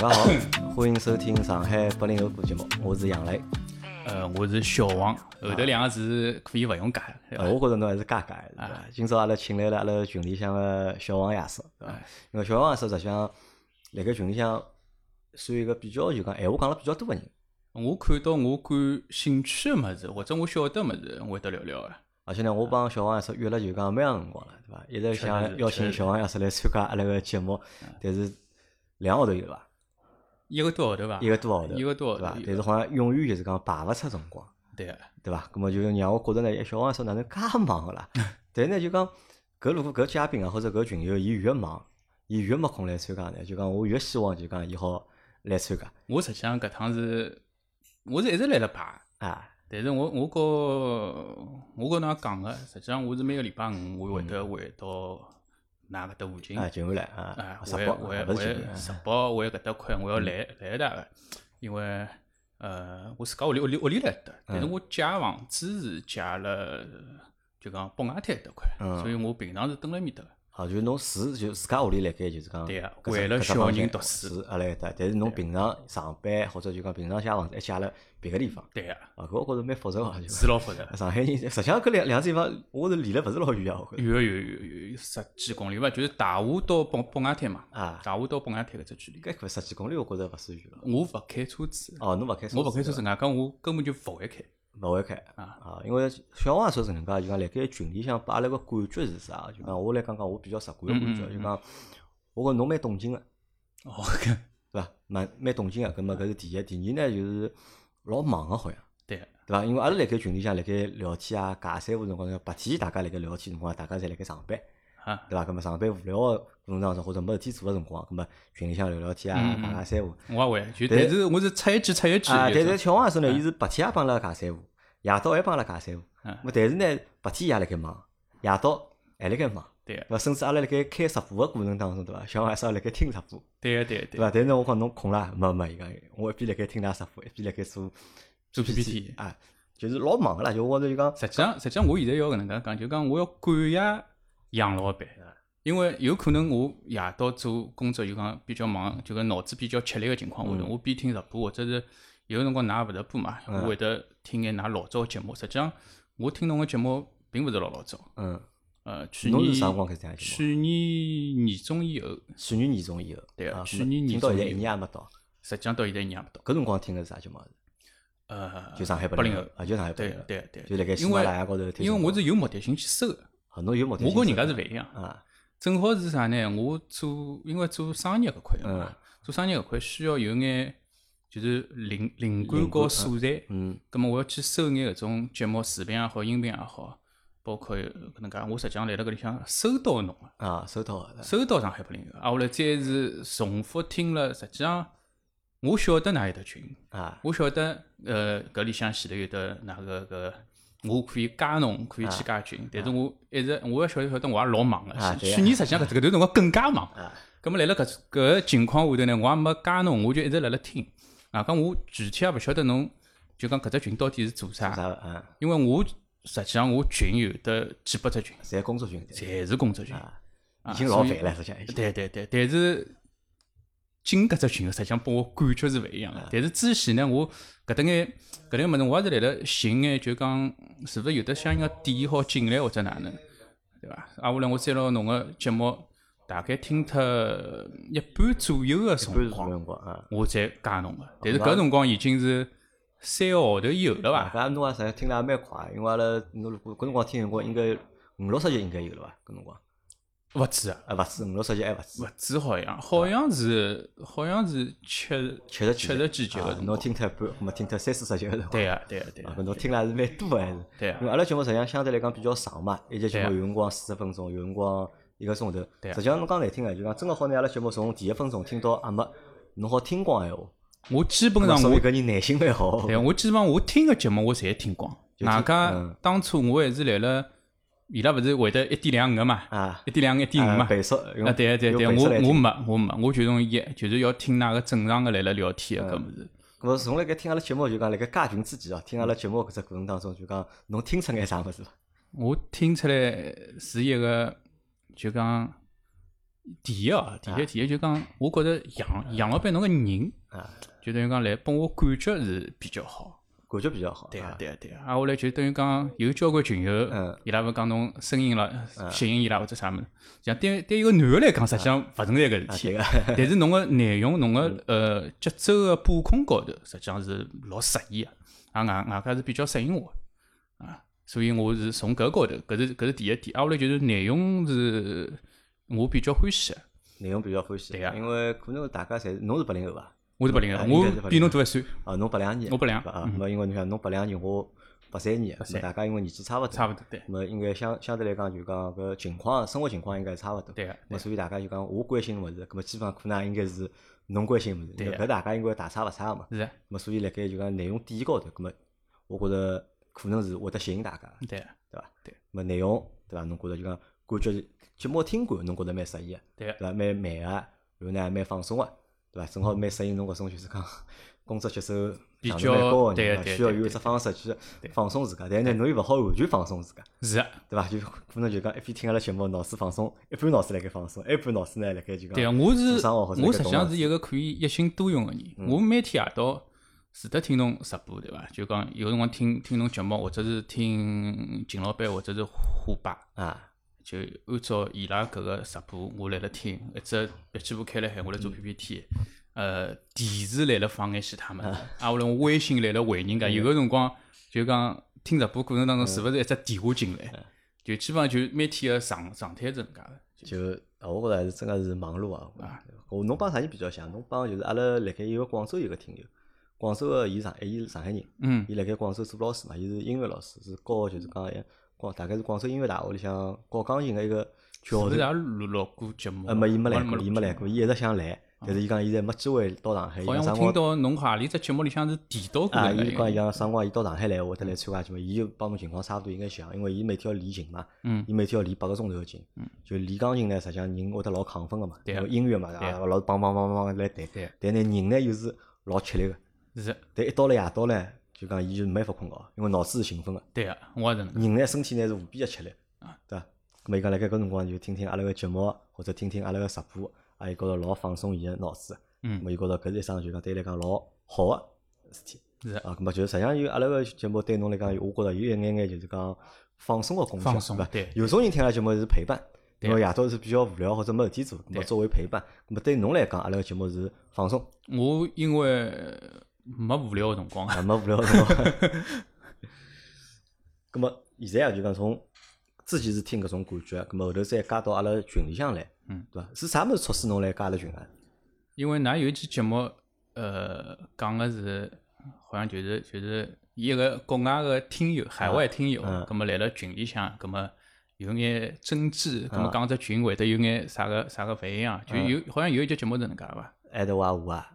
大家好，欢迎收听上海八零后播节目，我是杨磊。呃，我是小王，后头两个字可以勿用加，我觉着侬还是加加的，对伐？今朝阿拉请来了阿拉群里向个小王爷叔，对伐？因为小王爷叔实际上辣盖群里向算一个比较就讲闲话讲了比较多个人，我看到我感兴趣个物事，或者我晓得物事，我会得聊聊个。而且呢，我帮小王爷叔约了就讲蛮长辰光了，对伐？一直想邀请小王爷叔来参加阿拉个节目，但是两个号头有伐？一个多号头伐？一个多号头，一个多号对伐？。但是好像永远就是讲排勿出辰光。对个，对伐？咁么就让我觉着呢，哎小王说哪能介忙个啦？但是呢，就讲搿如果搿嘉宾啊，或者搿群友，伊越忙，伊越没空来参加呢，就讲我越希望就讲伊好来参加我实际上搿趟是，我是一直辣辣排，啊。但是我我告我告㑚讲个，实际上我是每个礼拜五我会得回到㑚搿搭附近，啊，近回来啊哎，，直播回回勿是进回回直播回搿搭块，我要来来一搭个，因为呃，我自家屋里屋里屋里来搭，但是嗯。我借房子是借了就讲北外滩搭块，嗯。所以我平常是蹲辣埃面搭个。好，就是侬住就自家屋里辣盖就是讲，为了小人读书住阿拉一搭，但是侬平常上班或者就讲平常借房子还借了别个地方，对个，啊，搿我觉着蛮复杂个，就是是老复杂。上海人实际上搿两两个地方，我是离了勿是老远啊，我觉着有有有有有十几公里伐，就是大湖到北北外滩嘛，啊，大湖到北外滩搿只距离。搿块十几公里，我觉着勿算远了。我勿开车子，哦，侬勿开车子，我勿开车子，外加我根本就勿会开。勿会开啊啊，因为小王也说是搿能介，就讲辣盖群里向拨阿拉个感觉是啥？就讲我来讲讲我比较直观个感觉，就讲我觉侬蛮动静个，哦，搿对伐？蛮蛮动静个，搿么搿是第一，第二呢就是老忙个好像，对个，对伐？因为阿拉辣盖群里向辣盖聊天啊、尬三胡辰光，白天大家辣盖聊天辰光，大家侪辣盖上班，啊，对伐？葛末上班无聊个过程当中，或者没事体做个辰光，葛末群里向聊聊天啊、尬尬三胡。我也会，就但但是我是插一句插一句。啊，但就是小王也说呢，伊是白天也帮阿拉尬三胡，夜到还帮阿拉尬三胡。嗯么但是呢，白天也辣盖忙，夜到还辣盖忙，对个？甚至阿拉辣盖开直播个过程当中，对伐？小王也是辣盖听直播，对个，对个，对伐？但是呢，我讲侬空啦，没没，伊讲我一边辣盖听㑚直播，一边辣盖做做 PPT 啊，就是老忙个啦。就我觉着就讲，实际上，实际上我现在要搿能介讲，就讲我要感谢杨老板，因为有可能我夜到做工作就讲比较忙，就讲脑子比较吃力个情况下头，我边听直播或者是有辰光㑚勿直播嘛，我会得听眼㑚老早个节目。实际上，我听侬个节目并勿是老老早，嗯，呃，去年是啥辰光开始听？去年年中以后，去年年中以后，啊对啊去年年听到现在一年也没到，实际上到现在一年也没到。搿辰光听个是啥节目？呃，就上海八零后，啊，就上海八零后，对对，就辣盖喜因为马拉雅高头听因为我是有目的性去搜个，啊，侬有目的性我跟人家是勿一样。啊，正好是啥呢？我做因为做商业搿块嘛嗯，做商业搿块需要有眼就是灵灵感和素材。嗯葛么我要去搜眼搿种节目视频也好，音频也好，包括搿能介，我实际上来辣搿里向搜到侬个，啊，收到的，搜到上海八零后，啊，后来再是重复听了，实际上我晓得哪有得群，啊，我晓得呃搿里向前头有得哪个搿。我可以加侬，可以去加群，但是我一直我也晓得晓得我也老忙个去年实际上搿搿段辰光更加忙啊。咁么辣辣搿搿情况下头呢，我也没加侬，我就一直辣辣听。啊，讲我具体也勿晓得侬，就讲搿只群到底是做啥？因为我实际上我群有得几百只群，侪工作群对侪是工作群。已经老烦了，实际上。对对对，但是进搿只群，实际上拨我感觉是勿一样啊个。但是之前呢，我搿搭眼搿搭眼物事，我也是辣辣寻眼，就讲是勿是有得相应个点好进来或者哪能，对伐？啊，后来我再拿侬个节目大概听脱一半左右个辰光，辰光啊？我再加侬个。但是搿辰光已经是三个号头以后了啊，伐？搿侬也实际听了也蛮快，因为阿拉侬如果搿辰光听辰光应该五六十集应该有了伐？搿辰光勿止啊，啊，勿止五六十集还勿止勿，止好像，好像是好像是七七十七十几集侬。听脱一半，没听脱三四十集个辰光。对啊，对啊，对啊，侬听了还是蛮多个还是。对啊因为阿拉节目实际上相对来讲比较长嘛，一集节目有辰光四十分钟，有辰光一个钟头。对啊实际上侬讲难听个，就讲真个好拿阿拉节目从第一分钟听到阿末，侬好听光闲话。我基本上我说明搿人耐心蛮好。对，我基本上我听个节目我侪听光。外加嗯当初我还是来了，伊拉勿是会得一点两五个嘛，啊，一点两五一点五嘛。啊倍速用啊，对对对，我我没我没，我就从一就是要听那个正常个来了聊天个搿物事。咁么从辣盖听阿拉节目就讲辣盖加群之前哦，听阿拉节目搿只过程当中就讲侬听出眼啥物事伐？我听出来是一个就讲第一哦，第一第一就讲，我觉着杨杨老板侬个人，啊，就等于讲来拨我感觉是比较好。感觉比较好。对啊啊，，对啊，对啊。啊，后来就等于讲有交关群友嗯，伊拉勿讲侬声音了吸引伊拉或者啥物事，像对对一个男个来讲，实际上勿存在搿啊，事体。个，但是侬个内容、侬个呃节奏个把控高头，实际上是老适意个，啊外外加是比较适应我的啊，所以我是从搿高头，搿是搿是第一点。啊，后来就是内容是我比较欢喜个，内容比较欢喜。对啊因为可能大家侪是侬是八零后伐？我是八零后，我比侬大一岁，啊，侬八两年，我八两啊，嗯那因为侬想侬八两年，我八三年，那么三大家因为年纪差勿多，差勿多对那么应该相相对来讲就讲搿情况生活情况应该差勿多。对个，那所以大家就讲我关心个物事，搿么基本上可能也应该是侬关心个物事，对搿大家应该大差勿差个嘛。是啊，咁么所以辣盖就讲内容点高头，搿么我觉着可能是会得吸引大家的，对个，对伐？对。咁么内容对伐？侬觉着就讲感觉节目听感，侬觉着蛮适意个，对个，对伐？蛮慢个，然后呢蛮放松个，对伐？正好蛮适应侬搿种就是讲 工作节奏比较高个对人，需要有一只方式去放松自家，但是呢侬又勿好完全放松自家，是个。对伐？就可能就讲一边听阿拉节目，脑子放松，一半脑子辣盖放松，一半脑子呢辣盖就讲对啊，我是我实际上是一个可以一心多用个人。我每天夜到除得听侬直播，对伐？就讲有辰光听听侬节目，或者是听秦老板，或者是虎爸，啊，就按照伊拉搿个直播，我辣辣听，一只笔记本开辣海，我来做 PPT。呃，电视来了放眼其他物事，啊，我微信来了回人家，有个辰光就讲听直播过程当中，是勿是一只电话进来，就基本上就每天个状状态是搿能介个。就啊，我觉着还是真个是忙碌啊。啊我侬帮啥人比较像？侬帮就是阿拉辣盖一个广州有个听友，广州个伊上伊是上海人，嗯，伊辣盖广州做老师嘛，伊是音乐老师，是教就是讲一广大概是广州音乐大学里向教钢琴个一个教授是。也录录过节目？呃，没伊没来过，伊没来过，伊一直想来，但是伊讲现在没机会到上海。伊好像听到侬何里只节目里向是提到过啊，伊讲伊人。讲啥辰光伊到上海来，会得来参加节目，伊就帮侬情况差勿多应该像，因为伊每天要练琴嘛，嗯伊每天要练八个钟头个琴，嗯就练钢琴呢，实际上人会得老亢奋个嘛，对音乐嘛，对啊老是梆梆梆梆来弹对，但呢人呢又是老吃力个，是，但一到了夜到呢，就讲伊就没办法困觉，因为脑子是兴奋个，对个，我也是能。人呢身体呢是无比个吃力啊，对伐？咁么伊讲辣盖搿辰光就听听阿拉个节目，或者听听阿拉个直播，啊，伊觉着老放松伊个脑子，嗯咁么伊觉着搿是一桩就讲对伊来讲老好个事体。是啊，咁么就是实际上有阿拉个节目对侬来讲，我觉着有一眼眼就是讲放松个功效，放松对伐？对有种人听阿拉节目是陪伴，对因为夜到是比较无聊或者没事体做，咁么作为陪伴，咁么对侬来讲，阿拉个节目是放松，我因为没无聊个辰光，啊，没无聊的辰光。咁么现在啊，就讲从之前是听搿种感觉，咁么后头再加到阿拉群里向来，嗯，对伐？是啥物事促使侬来加阿拉群啊？因为㑚有一期节目，呃，讲个是好像就是就是一个国外个听友，海外听友，嗯葛么来了群里向，咁么有眼争执，咁么嗯讲只群会得有眼啥个啥个勿一样，就有好像有一节节目是能介伐？爱德华五啊，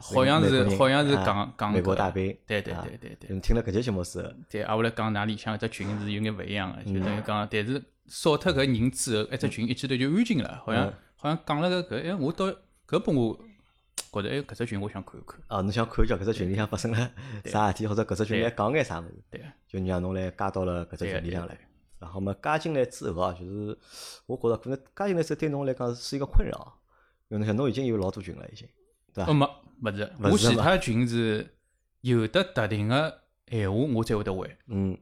好像是好像是啊讲讲美国大兵，对对啊对对对。嗯，听了搿节节目是，对，啊，后来讲㑚里向一只群是有眼勿一样个，就嗯等于讲，但是少脱搿人之后，一只群一记头就安静了，好像嗯好像讲了个搿，哎，我到搿拨我觉着，哎，搿只群我想看一看。哦，侬想看一下搿只群里向发生了啥事体，或者搿只群里讲眼啥物事，对，就让侬来加到了搿只群里向来。然后么加进来之后啊，就是我觉着可能加进来之后对侬来讲是一个困扰，因为侬想侬已经有老多群了已经，对伐？哦，没，勿是，我其他群是有的特定个闲话我才会得回。嗯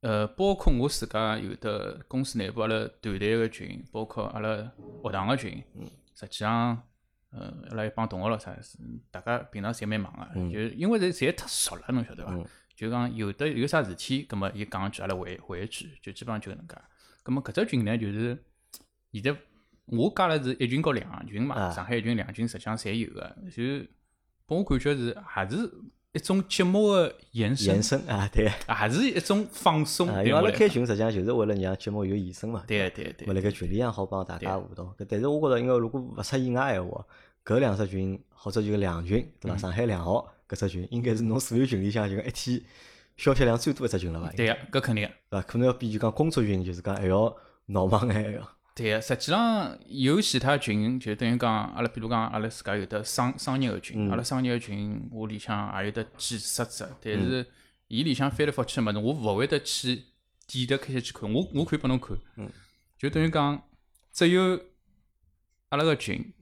呃，包括我自家有的公司内部阿拉团队个群，包括阿拉学堂个群，嗯实际上，呃，阿拉一帮同学咯啥是，大家平常侪蛮忙个，嗯就因为侪侪太熟了，侬晓得伐？嗯就讲有的有啥事体，葛末伊讲一句，阿拉回回一句，就基本上就搿能介。葛末搿只群呢，就是现在我加了是一群和两群嘛，啊上海一群、两群实际上侪有个，就拨我感觉是还是一种节目个延伸延，伸啊，对还是一种放松。啊，因为阿拉开群实际上就是为了让节目有延伸嘛。对对对么辣盖群里向好帮大家互动。搿但是我觉着，因为如果勿出意外闲话，搿两只群或者就两群，对嗯伐？上海两号搿只群，应该是侬所有群里向就讲一天消息量最多一只群了伐？对个，搿肯定个。对伐？可能要比就讲工作群，就是讲还要闹忙眼还要。对个，实际上有其他群，就等于讲，阿拉比如讲，阿拉自家有的商商业个群，嗯。阿拉商业个群，我里向也有得几十只，但是伊里向翻来覆去个物事，我勿会得去点得开始去看，我我可以拨侬看，嗯。就等于讲，只有阿拉个群，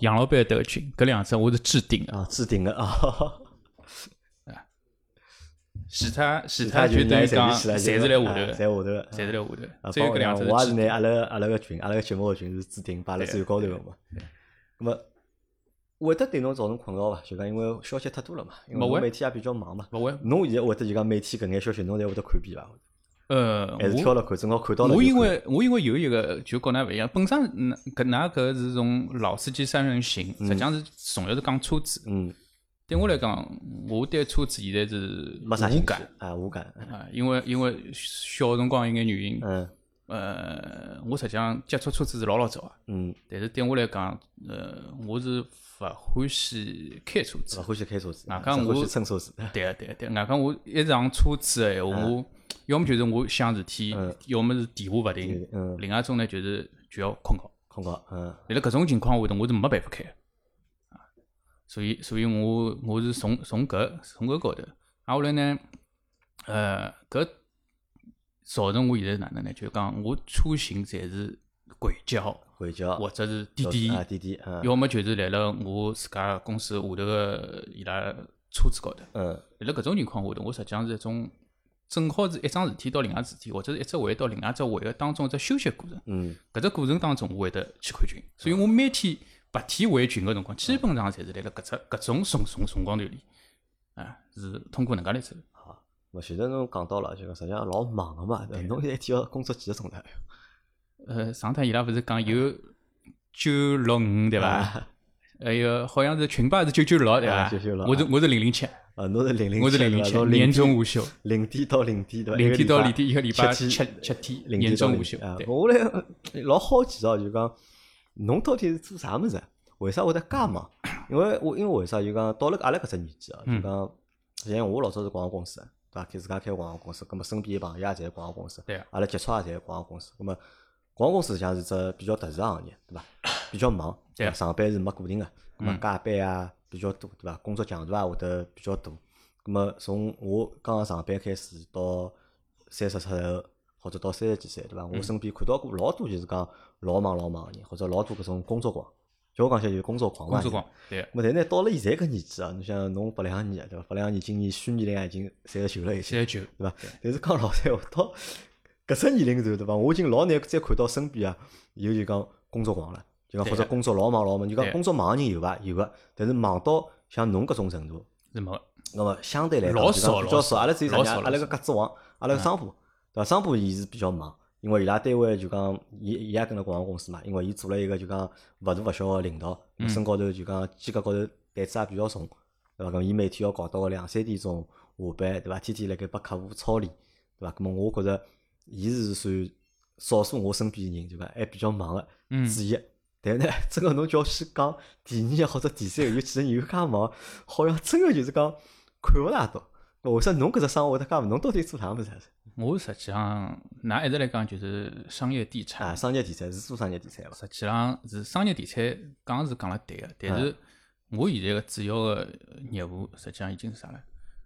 杨老板迭个群，搿两只我是置顶的，啊，置顶的啊，其他其其他就就等于讲，侪侪是来下头侪下头的，侪是来下头只有搿两只我也是。拿阿拉阿拉个群，阿拉个节目个群是置顶摆辣最高头个嘛。咁么会得对侬造成困扰伐？就讲因为消息太多了嘛，因为每天也比较忙嘛。勿会，侬现在会得就讲每天搿眼消息，侬侪会得看遍伐？呃，还是挑我了看，正好看到了我看。因为我因为有一个就跟㑚勿一样，本身嗯搿㑚搿是从老司机三人行，实际上是重要是讲车子。嗯对我来讲，我对车子现在是没啥无感啊，无感。啊，因为因为小辰光有眼原因，嗯呃，我实际上接触车子是老老早个，嗯，但是对我来讲，呃，我是勿欢喜开车子勿。欢喜开车子，外讲我乘车子。对啊对啊对啊，外加我一上车子个闲话，我要么就是我想事体嗯，要么是电话勿停，嗯，另外一种呢就是就要困觉。困觉，嗯辣辣搿种情况下头，我是没办法开所以所以我我是从从搿从搿高头，啊后来呢，呃搿造成我现在哪能呢？就讲我出行侪是轨交轨交或者是滴滴，啊滴滴，嗯要么就是辣辣我自家公司下头个伊拉车子高头。嗯。辣辣搿种情况下头，我实际上是一种正好是一桩事体到另外事体，或者是一只会到另外一只会个当中一只休息过程。嗯。搿只过程当中，我会得去看群，所以我每天白天回群个辰光，基本上侪是辣辣搿只搿种辰辰辰光段里，啊，是通过能介来走。好。我现在侬讲到了，就讲实际上老忙个嘛，侬一天要工作几个钟头？呃，上趟伊拉勿是讲有九六五对伐？啊还有好像是群吧是九九六对伐啊996？我是我是零零七，啊，侬是零零我是零零七，年终无休，零点到零点对伐？零一个礼拜天到零点一个礼拜七七天七天，年终无休。零啊对，我来呃老好奇哦，就讲侬到底是做啥物事？为啥会得介忙？因为我因为为啥就讲到了阿拉搿只年纪啊，就嗯讲像我老早是广告公司的，对伐？开自家开广告公司，葛末身边的朋友也侪是广告公司，对啊阿拉接触也侪是广告公司，葛末广告公司实际上是只比较特殊的行业，对伐？比较忙，对？上班是没固定的，葛末嗯加班啊比较多，对伐？工作强度啊会得比较大。葛末从我刚刚上班开始到三十出头，或者到三十几岁，对伐？我身边看到过老多就是讲老忙老忙个人，或者老多搿种工作狂，叫我讲起来就是工作狂嘛。工作狂，对，咾但呢，到了现在搿年纪啊，侬想侬八两年对伐？八两年今年虚年龄也已经三十九了已经，三十九，对伐？但是讲老实闲话，到搿只年龄段对伐？我已经老难再看到身边啊有就讲工作狂了，就讲或者工作老忙老忙，就讲工作忙个人有伐？有个，但是忙到像侬搿种程度，是没个。那么相对来讲老少老比较少。阿拉只有啥呢？阿拉个格子王，阿拉个商铺，对伐？商铺伊是比较忙，因为伊拉单位就讲，伊伊也跟了广告公司嘛，因为伊做了一个就讲勿大勿小个领导，嗯身高头就讲肩胛高头担子也比较重，对伐？咁伊每天要搞到个两三点钟下班，对伐？天天辣盖拨客户操练，对伐？咁么我觉着伊是算少数我身边人，就讲还比较忙个嗯之一。但呢，真个侬叫我去讲第二个或者第三个，有几个人有介忙，好像真个就是讲看勿大到。为啥侬搿只生活会得介忙？侬到底做啥物事？我实际上，㑚一直来讲就是商业地产，啊，商业地产是做商业地产伐？实际上是商业地产，讲是讲了对个，但是我现在个主要个业务实际上已经是啥了？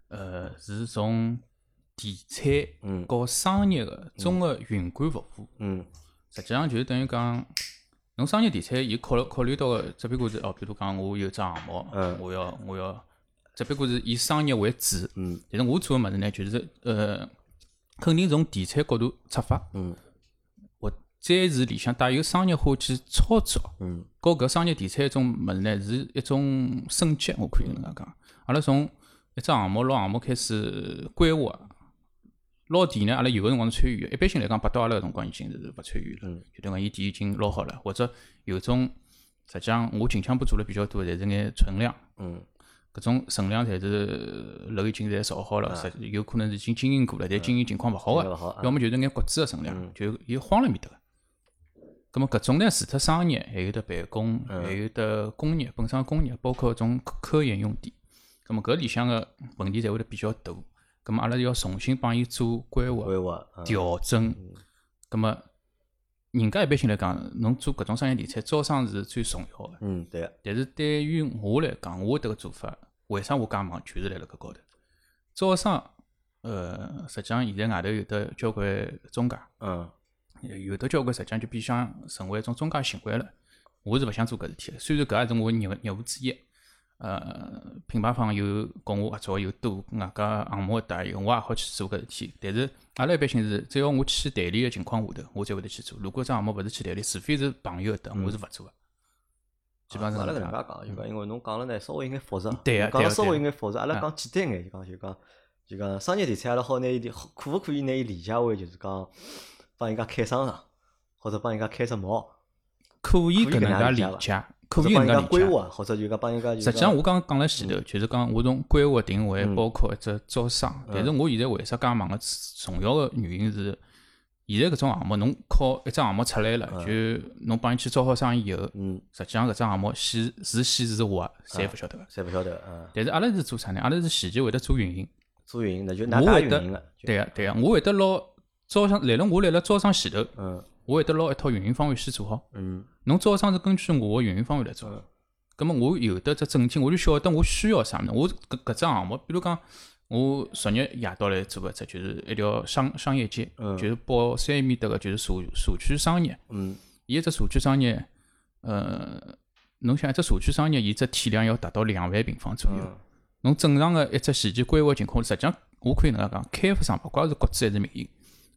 呃，是从地产嗯。和商业个综合运管服务，嗯。实际上就是等于讲，侬商业地产伊考虑考虑到个，只不过是哦，比如讲我有只项目，嗯。我要我要，只不过是以商业为主，嗯。但是我做个物事呢，就是呃，肯定从地产角度出发，嗯。或再是里向带有商业化去操作，嗯。和搿商业地产一种物事呢，是一种升级，我可以能介讲。阿拉从一只项目、老项目开始规划，捞地呢，阿拉有个辰光是参与的，一般性来讲，拨到阿拉个辰光已经是勿参与了，嗯。就等于讲伊地已经捞好了，或者有种实际上我近腔部做了比较多，侪是眼存量。嗯搿种存量侪是楼已经侪造好了，实有可能是已经经营过了，但经营情况勿好个要么就是眼国资个存量，就伊荒了面搭个。咁么搿种呢，除脱商业，还有得办公，还有得工业，本身工业，包括种科科研用地。咁么搿里向个问题侪会得比较大。咁么阿拉要重新帮伊做规划、调整。葛末人家一般性来讲，侬做搿种商业地产，招商是最重要个。嗯对个但是对于我来讲，我迭个做法，为啥我介忙，就是辣辣搿高头。招商，呃，实际上现在外头有得交关中介，嗯有的交关实际上就变相成为一种中介行为了。我是勿想做搿事体个。虽然搿也是我业务业务之一，呃，品牌方有跟我合作有多外加项目搭有，我也好去做搿事体。但是阿拉一般性是，只要我去代理个情况下头，我才会得去做。如果只项目勿是去代理，除非是朋友搭，我是勿做个。基本上阿拉是搿能介讲，就讲因为侬讲了呢，稍微有眼复杂。对个讲了稍微有眼复杂，阿拉讲简单眼，就讲就讲就讲商业地产，阿拉好拿伊可勿可以拿伊理解为就是讲帮人家开商场，或者帮人家开只毛，可以搿能介理解，可以搿能介理解。规划，或者就讲帮人家实际上，我刚刚讲了前头，就是讲我从规划定位，嗯包括一只招商。但是我现在为啥介忙个重要个原因是，现在搿种项目，侬靠一只项目出来了，就侬帮伊去招好生意以后，嗯，实际上搿只项目喜是喜是坏，侪勿晓得个。侪勿晓得，嗯，但是阿拉是做啥呢？阿拉是前期会得做运营。做运营那就哪家我会得对个对个，我会得拿招商，来了我来了招商前头，嗯我会得拿一套运营方案先做好。嗯侬招商是根据我个运营方案来做嗯，葛么我有得只整体，我就晓得我需要啥物事。我搿搿只项目，比如讲，我昨日夜到来做个只，就是一条商商业街，嗯就是宝山面搭个，就是社社区商业。嗯伊一只社区商业，呃，侬想一只社区商业，伊只体量要达到两万平方左右。嗯侬正常个一只前期规划情况，实际上我可以能介讲，开发商勿管是国资还是民营，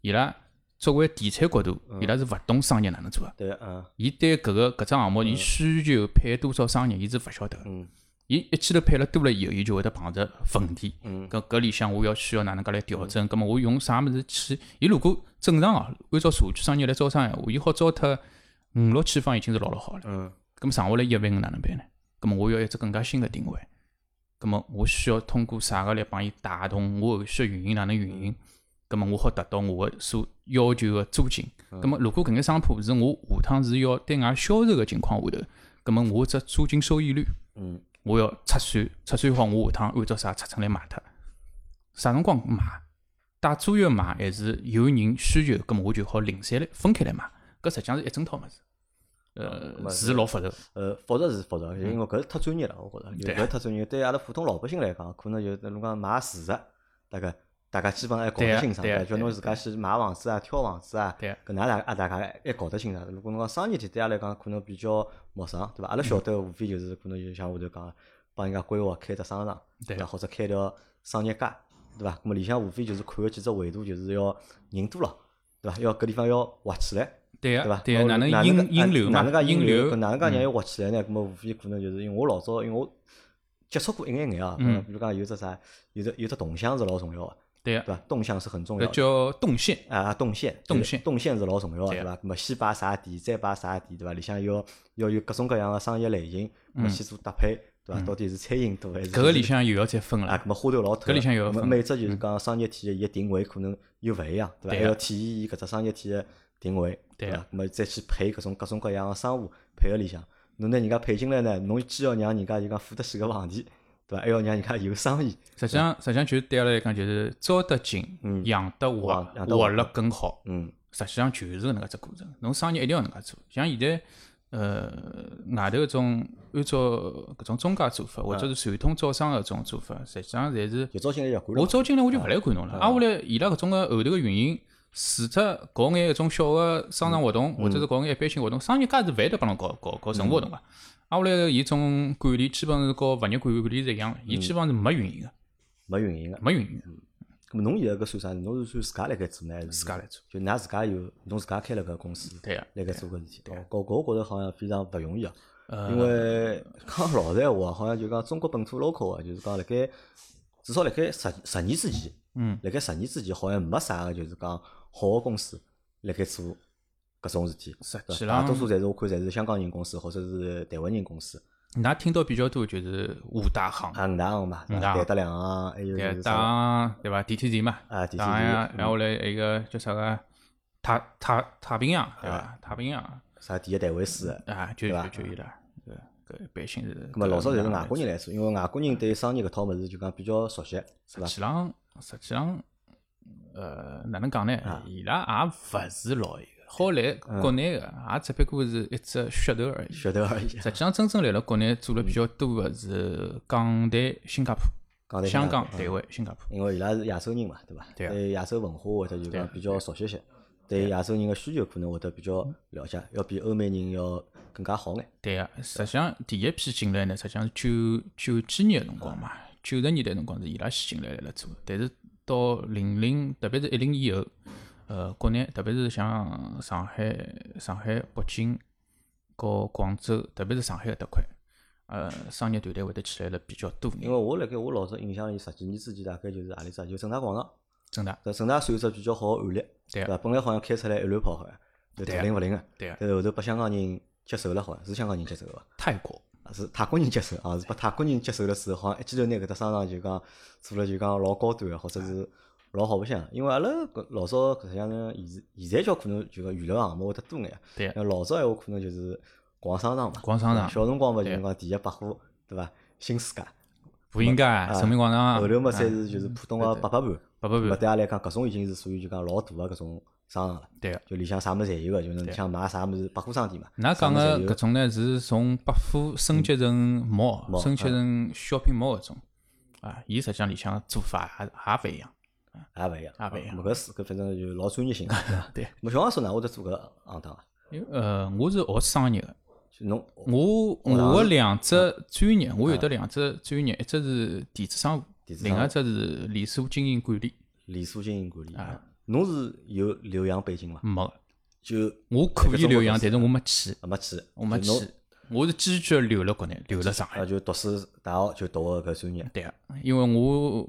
伊拉作为地产角度，伊拉是勿懂商业哪能做个。对个，嗯伊对搿个搿只项目，伊需求配多少商业，伊是勿晓得个。嗯伊一记头配了多了以后，伊就会得碰着问题。嗯搿搿里向我要需要哪能介来调整？葛末我用啥物事去？伊如果正常哦，按照社区商业来招商闲话，伊好招脱五六千方已经是老老好了。嗯搿么剩下来一万五哪能办呢？搿么我要一只更加新个定位，咁么我需要通过啥个来帮伊带动我后续运营哪能运营？咁么我好达到我个所要求个租金。咁么如果搿眼商铺是我下趟是要对外销售个情况下头，咁么我只租金收益率嗯我要测算，测算好我下趟按照啥尺寸来卖脱，啥辰光卖，带租约卖还是有人需求，咁么我就好零散来分开来卖。搿实际上是一整套物事，呃，是老复杂。呃，复杂是复杂，因为搿是太专业了，我觉着，就对搿太专业，对阿拉普通老百姓来讲，可能就侬讲买住宅，大概大家基本上还搞得清爽，对啊伐？叫侬自家去买房子啊、挑房子啊，搿哪大啊大家还搞得清爽。如果侬讲商业体对阿拉来讲，可能比较陌生，对伐？阿拉晓得无非就是可能就像下头讲，帮人家规划开只商场，对伐？或者开条商业街，对伐？咾么里向无非就是看个几只维度，就是要人多了，对伐？要搿地方要活起来。对对伐？对哪能引引流嘛？哪能介引流？搿，哪能介让伊活起来呢？咁么无非可能就是因为我老早因为我接触过一眼眼啊，嗯比如讲有只啥，有只有只动向是老重要个，对个，对伐？动向是很重要。叫动线。啊，动线，动线动线是老重要个，对对伐？咁么先摆啥地，再摆啥地，对伐？里向要要有各种各样个商业类型，咁么去做搭配，对伐？到底是餐饮多还是？嗯搿个里向又要再分啊，了。咁么花头老特，搿里向又要分每只就是讲商业体系伊个定位可能又勿一样，对伐？对啊还要体现伊搿只商业体个定位，对啊伐？咁么再去配各种各种各样个商务配合里向，侬拿人家配进来呢，侬既要让人家就讲付得起个房钿，对伐？还要让人家有生意，实际上，实际上就是对阿拉来讲，就是招得进，养得活活活了更好。嗯实际上就是搿能介只过程。侬生意一定要搿能介做。像现在，呃，外头搿种按照搿种中介做法，或者是传统招商个搿种做法，实际上侪是就招进来要管了我招进来我就勿来管侬了。挨下来伊拉搿种个后头个运营，除脱搞眼搿种小个商场活动，或者是搞眼一般性活动，商业街是勿会得帮侬搞搞搞任何活动个。挨下来伊种管理基本上是和物业管理管理是一样，伊基本上是没运营个，没运营个。没运营个，咁么侬现在搿算啥？侬是算自家辣盖做呢，还是自家来做。就㑚自家有侬自家开了搿公司，对个，辣盖做搿事体。哦，搿搿我觉着好像非常勿容易啊。呃因为讲老实闲话，好像就讲中国本土 local 啊，就是讲辣盖至少辣盖十十年之前，嗯，辣盖十年之前好像没啥个就是讲好个公司辣盖做搿种事体。实对伐大多数侪是我看侪是香港人公司或者是台湾人公司，㑚听到比较多就是五大行，啊五大行嘛，台德两行，还有就对，是啥大对伐？d t d 嘛，啊，地铁大呀，站，然后来一个叫啥个太太太平洋，对伐？太平洋啥第一台湾书的。啊，就就就伊拉，搿搿一般性是。咁么老早侪是外国人来做，因为外国人对商业搿套物事就讲比较熟悉，是伐实？际上，实际上，呃，哪能讲呢？啊伊拉也勿是老好来国内个，也只不过是一只噱头而已。噱头而已。实际上，真正来了国内做了比较多个是港台、新加坡、香港、嗯台湾、新加坡。因为伊拉是亚洲人嘛，对伐？对啊对亚洲文化或者就讲比较熟悉些，对亚洲人个需求可能会得比较了解，要比欧美人要更加好眼。对个，实际上第一批进来呢，实际上是九九几年个辰光嘛，九十年代辰光是伊拉先进来来了做，但是到零零，特别是一零以后，呃，国内特别是像上海、上海、北京、和广州，特别是上海搿搭块，呃，商业团队会得起来了比较多因为我辣盖我老早印象里，十几年之前大概就是何里只，就正大广场。正大，搿正大算一只比较好个案例，对伐？本来好像开出来一乱跑好像，就大灵勿灵个，对个，但是后头被香港人接手了，好像是香港人接手个伐？泰国，啊是泰国人接手啊，是把泰国人接手了之后，好像一记头拿搿只商场就讲做了就讲老高端个，或者是老好白相。因为阿拉搿老早搿实际上呢，现现在叫可能就讲娱乐项目会得多眼，对。老早闲话可能就是逛商场嘛，逛商场。小辰光嘛就是讲第一百货，对伐？新世界，步行街、人民广场，后头嘛啊。才是就是浦东个八佰伴。八百万，搿对阿拉来讲，搿种已经是属于就讲老大个搿种商场了，对。个。就里向啥物事侪有个，就是你想买啥物事，百货商店嘛。㑚讲个搿种呢，是从百货升级成 mall，mall，升级成 shopping mall 搿种。啊，伊实际上里向做法也也勿一样。也勿一样，也勿一样啊搿是搿反正就老专业性个，对伐？对。咾小王说哪会得做搿行当啊？因为呃，我是学商业个，就侬我我个两只专业，我有得两只专业，一只是电子商务，另外一只是连锁经营管理。连锁经营管理啊，侬是有留洋背景伐？没，就我可以留洋，但是我没去，啊没去，我没去，我是坚决留辣国内，留辣上海啊。就读书大学就读个搿专业，对个，因为我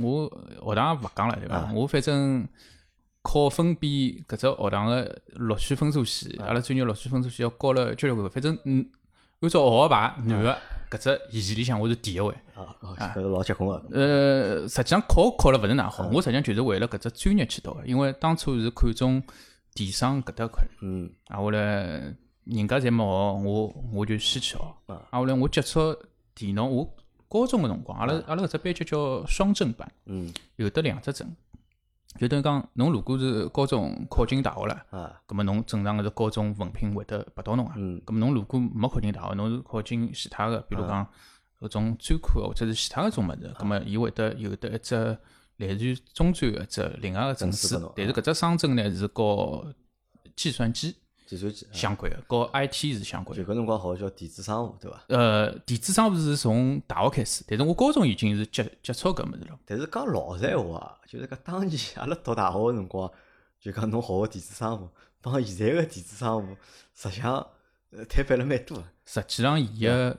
我学堂也勿讲了，对伐啊？我反正考分比搿只学堂个录取分数线，啊阿拉专业录取分数线要高了交关。反正嗯，按照学校排，男个搿只仪器里向我是第一位。啊，哦搿是老结棍个。呃，实际上考考了勿是哪好，我实际上就是为了搿只专业去读个，因为当初是看中电商搿搭块，嗯啊，我来人家侪没学，我我就先去学。啊啊，后来我接触电脑，我高中个辰光，阿拉阿拉搿只班级叫双证班，嗯。有得两只证。就等于讲，侬如果是高中考进大学了，啊葛末侬正常个是高中文凭会得拔到侬啊。嗯。葛末侬如果没考进大学，侬是考进其他个，比如讲搿种专科或者是其他搿种物事，葛末伊会得有得一只类似于中专个一只另外个证证书但是搿只双证呢是搞计算机相关个，和 IT 是相关个。就搿辰光好叫电子商务对伐？呃，电子商务是从大学开始，但是我高中已经是接接触搿物事了。但是讲老实闲话啊，就是讲当年阿拉读大学个辰光，就讲侬学个电子商务，帮现在个电子商务，实际上呃摊板了蛮多个。实际上，伊个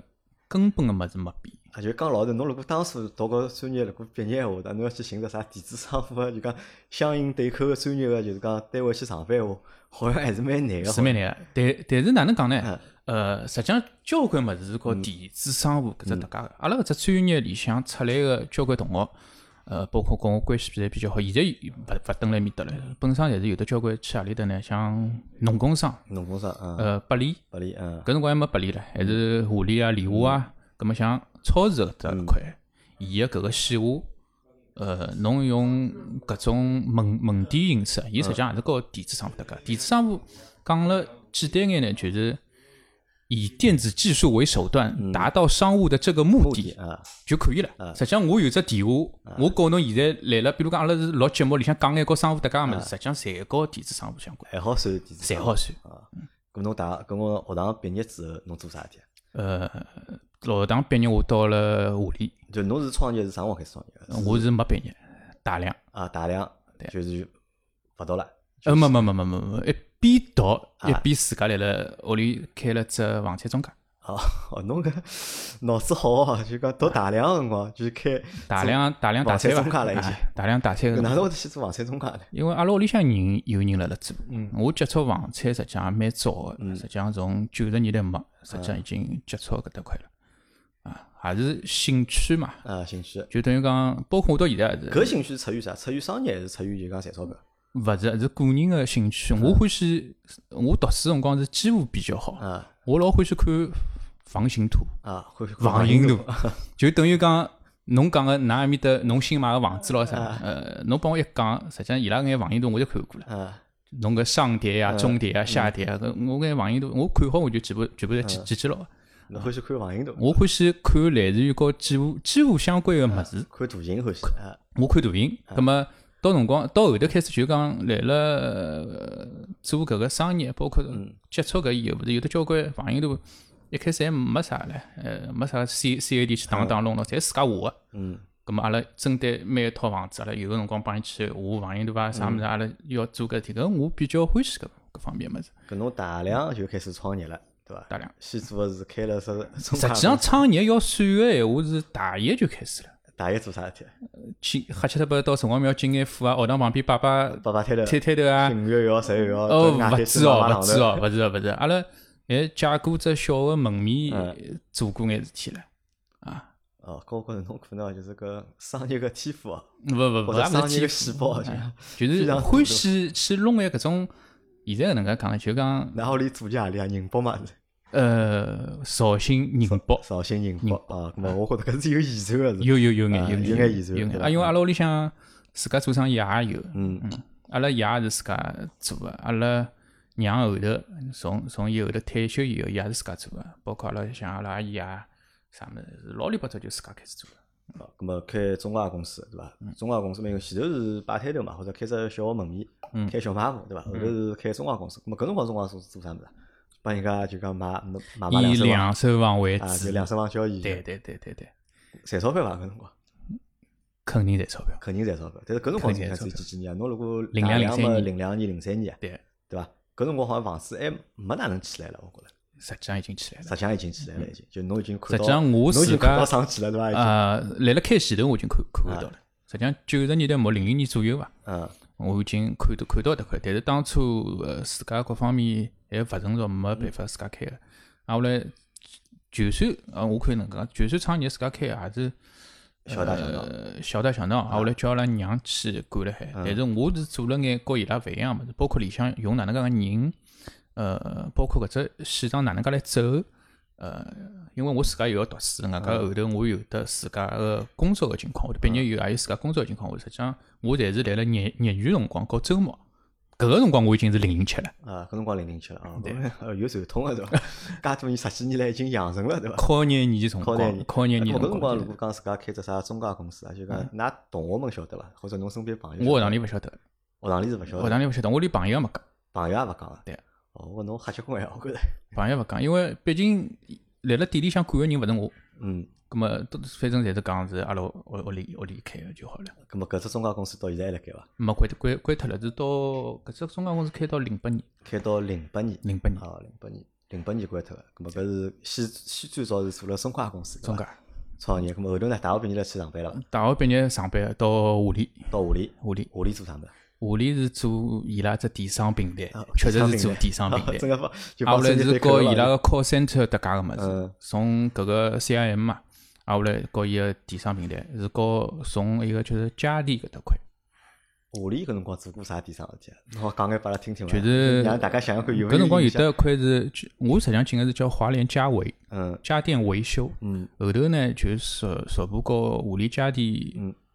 根本个物事没变。啊，就讲老实，侬如果当初读搿专业，如果毕业闲话，侬要去寻个啥电子商务啊，就讲相应对口个专业个，就是讲单位去上班闲话，好像还是蛮难个。是蛮难个，但但是哪能讲呢嗯？呃，实际上交关物事是靠电子商务搿只搭界个。阿拉搿只专业里向出来个交关同学，呃，包括跟我关系比侪比较好，现在勿勿蹲辣埃面搭了，本身侪是有的交关去何里搭呢？像农工商，农工商，嗯，呃，百里，百里，嗯搿辰光还没百里唻，还是华里啊、联华啊。葛末像超市搿搭一块，伊个搿个线下，呃，侬用搿种门门店形式，伊实际上也是搞电子商务搭界。电子商务讲了简单眼呢，就是以电子技术为手段，达到商务的这个目的，就可以了。实际上，我有只电话，我告侬现在来了，比如讲阿拉是录节目里向讲眼搞商务搭界个物事，实际上侪搞电子商务相关，还好算电子商务侪好算。啊。搿侬大，搿我学堂毕业之后，侬做啥事体啊？呃，学堂毕业我到了华里。就侬是创业是啥辰光开始创业的？我是没毕业，大两。啊，大量就是勿读了。呃，没没没没没没，一边读啊一边自家来了屋里开了只房产中介，哦，哦，侬搿脑子好哦，就讲读大量个辰光，就是开大量大量打菜房产中介了已经哎大量打菜个。哪能会得去做房产中介呢？因为阿拉屋里向人有人辣辣做，嗯我接触房产实际上也蛮早个，实际上从九十年代末，实际上已经接触搿搭块了，啊，还是兴趣嘛，啊，兴趣。就等于讲，包括我到现在也是，搿兴趣是出于啥？出于商业还是出于就讲赚钞票？勿是是个人个兴趣。我欢喜，我读书辰光是几乎比较好，啊我老欢喜看房型图。啊，会房型图，就等于讲，侬讲个㑚埃面搭侬新买个房子咯啥，呃，侬帮我一讲，实际上伊拉眼房型图我就看过了。啊侬个上叠啊、中叠啊、下叠啊，搿我眼房型图我看好我就全部全部侪记记记牢。侬欢喜看房型图？我欢喜看类似于和几乎几乎相关个物事，看图形欢喜啊我看图形。葛么到辰光到后头开始就讲来了呃做搿个商业，包括接触搿以后，勿是有的交关房型都一开始还没啥唻，呃，没啥 C C A D 去打打弄弄，侪自家画个。嗯，咁么阿拉针对每一套房子，阿拉有个辰光帮伊去画房型图啊？啥物事阿拉要做搿事体，搿我比较欢喜搿搿方面物事。搿侬大量就开始创业了，对伐？大量。先做个是开了是实际上创业要算个闲话是大一就开始了。大一做啥事体？去瞎七头不到城隍庙进眼货啊，学堂旁边摆摆摆摆摊头，摊摊头啊。五月一号十月要。哦，勿止哦，勿止哦，勿是哦，勿是。阿拉还借过只小个门面，做过眼事体了。啊。哦，高觉着侬可能就是个商业个天赋哦。勿勿勿，商业个细胞，就是欢喜去弄眼搿种。现在搿能介讲，就讲。然后里祖家里啊，宁波嘛是。呃，绍兴宁波，绍兴宁波啊，咾么我觉着搿是有遗传个，有有有眼有眼遗传。啊，因为阿拉屋里向自家做生意也有，嗯嗯，阿拉爷是自家做个，阿拉娘后头从从伊后头退休以后，伊也是自家做个，包括阿拉像阿拉阿姨啊，啥物事，老里八早就自家开始做了。哦，咾么开中介公司对伐？中介公司嘛，因为前头是摆摊头嘛，或者开只小个门面，开小卖部对伐？后头是开中介公司，咾么搿辰光中介公司做啥物事？帮人家就讲买买买以两手房为主，就两手房交易。对对对对对，赚钞票伐？搿辰光肯定赚钞票，肯定赚钞票。但是搿辰光才几几年啊？侬如果零两零三年、零两年、零三年，对对伐？搿辰光好像房子还没哪能起来了，我觉着。实际上已经起来了，实际上已经起来了，已经。就侬已经看到，实际上我自家上去了，对伐？啊，来了开前头我已经看看到了。实际上九十年代末零零年左右伐？嗯，我已经看到看到迭块，但是当初呃自家各方面。还勿成熟，没办法自家开个。啊，后来就算啊，我可以能讲，就算创业自家开个，也是小打小闹，小打小闹。啊，后来叫阿拉娘去管了海。但是我是做了眼和伊拉勿一样物事，包括里向用哪能介个人，呃，包括搿只市场哪能介来走，呃，因为我自家又要读书，外加后头我有得自家个工作个情况，我毕业以后也有自家工作个情况。我实际上我侪是辣辣业业余辰光搞周末。搿个辰光我已经是零零七了啊，搿辰光零零七了啊，对，有传统个对伐？介多年十几年来已经养成了对伐？考廿年级辰光，考廿年，搿辰光如果讲自家开只啥中介公司啊，就讲㑚同学们晓得伐？或者侬身边朋友？我学堂里勿晓得，学堂里是勿晓得，学堂里勿晓得，我连朋友也没讲，朋友也勿讲啊。对，哦，我侬瞎结棍呀，我觉着。朋友勿讲，因为毕竟辣辣店里向管个人勿是我。嗯。咁么都反正侪是讲是阿拉屋屋里屋里开个就好了。咁么搿只中介公司到现在还辣盖伐？没关关关脱了，是到搿只中介公司开到零八年。开到零八年。零八年。哦，零八年，零八年关脱个。咁么搿是先先最早是做了中介公司。中介。创业，咁么后头呢？大学毕业了去上班了。大学毕业上班到华里。到华里。华里。华里做啥物事？华联是做伊拉只电商平台，确实是做电商平台。真 个不？后来是搞伊拉个 call center 搭界个物事，从搿个 CRM 嘛。啊，后来搞伊个电商平台，是搞从一个就是家电搿搭块。华联搿辰光做过啥电商事体？侬讲眼拨阿拉听听就是让大家想想看有搿辰光有得块是，我实际上进个是叫华联家维，嗯，家电维修，嗯，后头呢就逐逐步和华联家电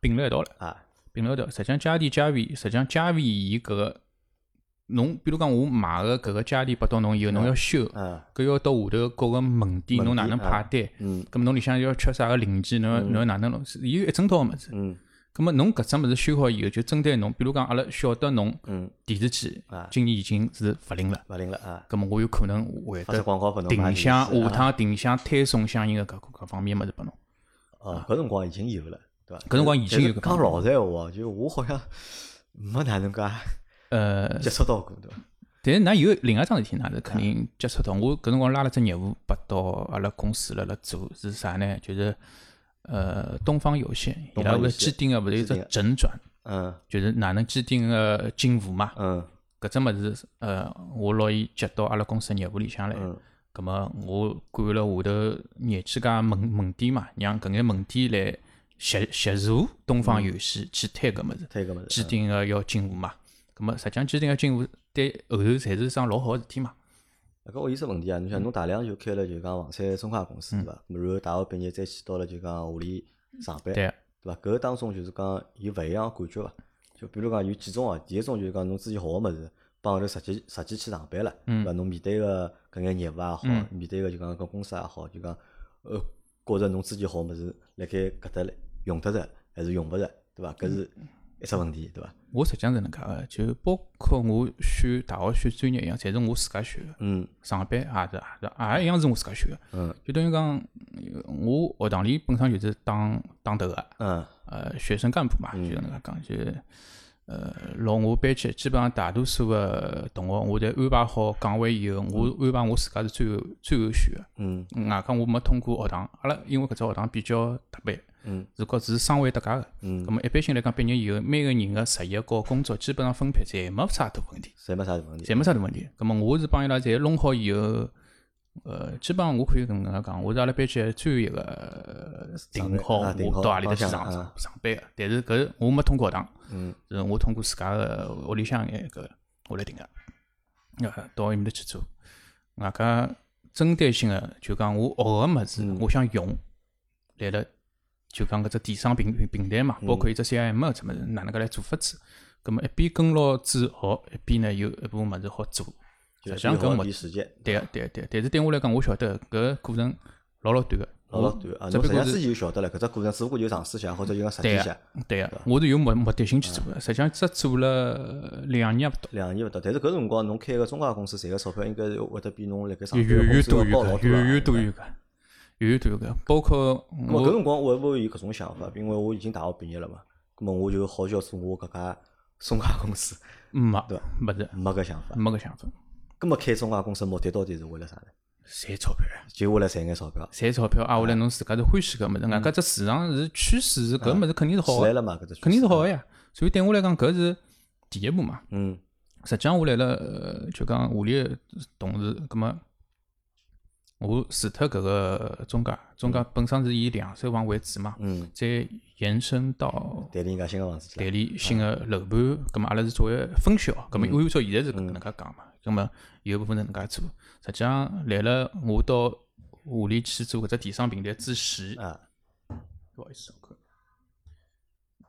并了一道了，啊，并了一道。实际上家电家维，实际上家维伊搿个。侬比如讲，我买个搿个家电拨到侬以后，侬要修，搿要到下头各个门店，侬哪能派单？嗯，咁侬里向要缺啥个零件，侬侬哪能弄？伊有一整套个物事。嗯，咁么侬搿只物事修好以后，就针对侬，比如讲阿拉晓得侬电视机今年已经是勿灵了，勿灵了啊。咁么我有可能会得定向下趟定向推送相应个搿搿方面物事拨侬。哦，搿辰光已经有了，对伐？搿辰光已经有。讲老实闲话，就我好像没哪能介 呃 接触到过，对伐？但是，㑚有另外桩事体，㑚是肯定接触到。我搿辰光拉了只业务拨到阿拉公司辣辣做，是啥呢？就是呃，东方有线，伊拉个机顶个勿是有只整转，嗯，就是哪能机顶个进户嘛，嗯，搿只物事，呃，我拿伊接到阿拉公司业务里向来，葛末我管了下头廿几家门门店嘛，让搿眼门店来协协助东方游戏去推搿物事，推搿物事，既定个要进步嘛，葛末实际上既定个进步。对后头侪是桩老好个事体嘛。搿我有只问题啊，侬像侬大量就开了就讲房产中介公司对伐？然后大学毕业再去到了就讲屋里上班，对伐？搿个当中就是讲有勿一样感觉伐？就比如讲有几种哦，第一种就是讲侬之前学个物事，帮后头实际实际去上班了，对伐？侬面对个搿眼业务也好，面对个就讲搿公司也好，就讲呃，觉着侬自己学物事辣盖搿搭用得着还是用勿着，对伐？搿是。一只问题，对伐？我实际上是能介个，就包括我选大学选专业一样，侪是我自家选个。嗯上班也是也是也一样是我自家选个。嗯就等于讲，呃我学堂里本身就是打打头个，嗯呃，学生干部嘛，就搿能介讲，就呃，老我班级基本上大多数个同学，我侪安排好岗位以后，我安排我自家是最后最后选个。嗯外加我没通过学堂，阿拉因为搿只学堂比较特别，嗯是告是双位搭界个。嗯咁，么一般性来讲，毕业以后，每个人个职业和工作基本上分配侪没啥大问题，侪没啥大问题。侪没啥大问题。咁么我是帮伊拉侪弄好以后，呃，基本上我可以搿能介讲，我是阿拉班级最后一个呃定好我到阿里搭去上啊上班个。但是搿我没通过学堂，嗯是我通过自家个屋里向一个我来定个，呃，到埃面搭去做。外加针对性个，就讲我学个物事，嗯我想用，来了就讲搿只电商平平平台嘛，包括一只 CRM 搿只物事，哪能介来做法子？葛么一边跟牢主学，一边呢有一部分物事好做。实就际上搿好物点时间，对个，对个，对个。但是对我来讲，我晓得搿个过程老老短个。老老短啊。侬实际上之只不过是前就晓得了，搿只过程只不过就尝试一下，或者就讲实践一下，，对个，我是有目目的性去做个。实际上只做了两年勿到。两年勿到。但是搿辰光侬开个中介公司赚个钞票，应该是会得比侬辣盖上远班远远个工资多远远要高老多了。多于搿，远远多于搿。包括咾么搿我辰光我会勿会有搿种想法？因为我已经大学毕业了嘛，咾么我就好叫做我搿家中介公司，没对没是没搿想法。没搿想法，咾么开中介公司目的到底是为了啥呢？赚钞票呀，就为了赚眼钞票，赚钞票啊！下来侬自家是欢喜搿物事，外加只市场是趋势，是搿物事肯定是好个，肯定是好个呀。所以对我来讲，搿是第一步嘛。嗯实际上我来了，呃就讲屋里个同事，葛么我除脱搿个中介，中介本身是以两手房为主嘛，嗯，再延伸到代理人家新个房子。代理新个楼盘，葛么阿拉是作为分销，葛么按照现在是搿能介讲嘛，葛么有部分是能介做。实际上来了，我到屋里去做搿只电商平台之前，啊，不好意思，我看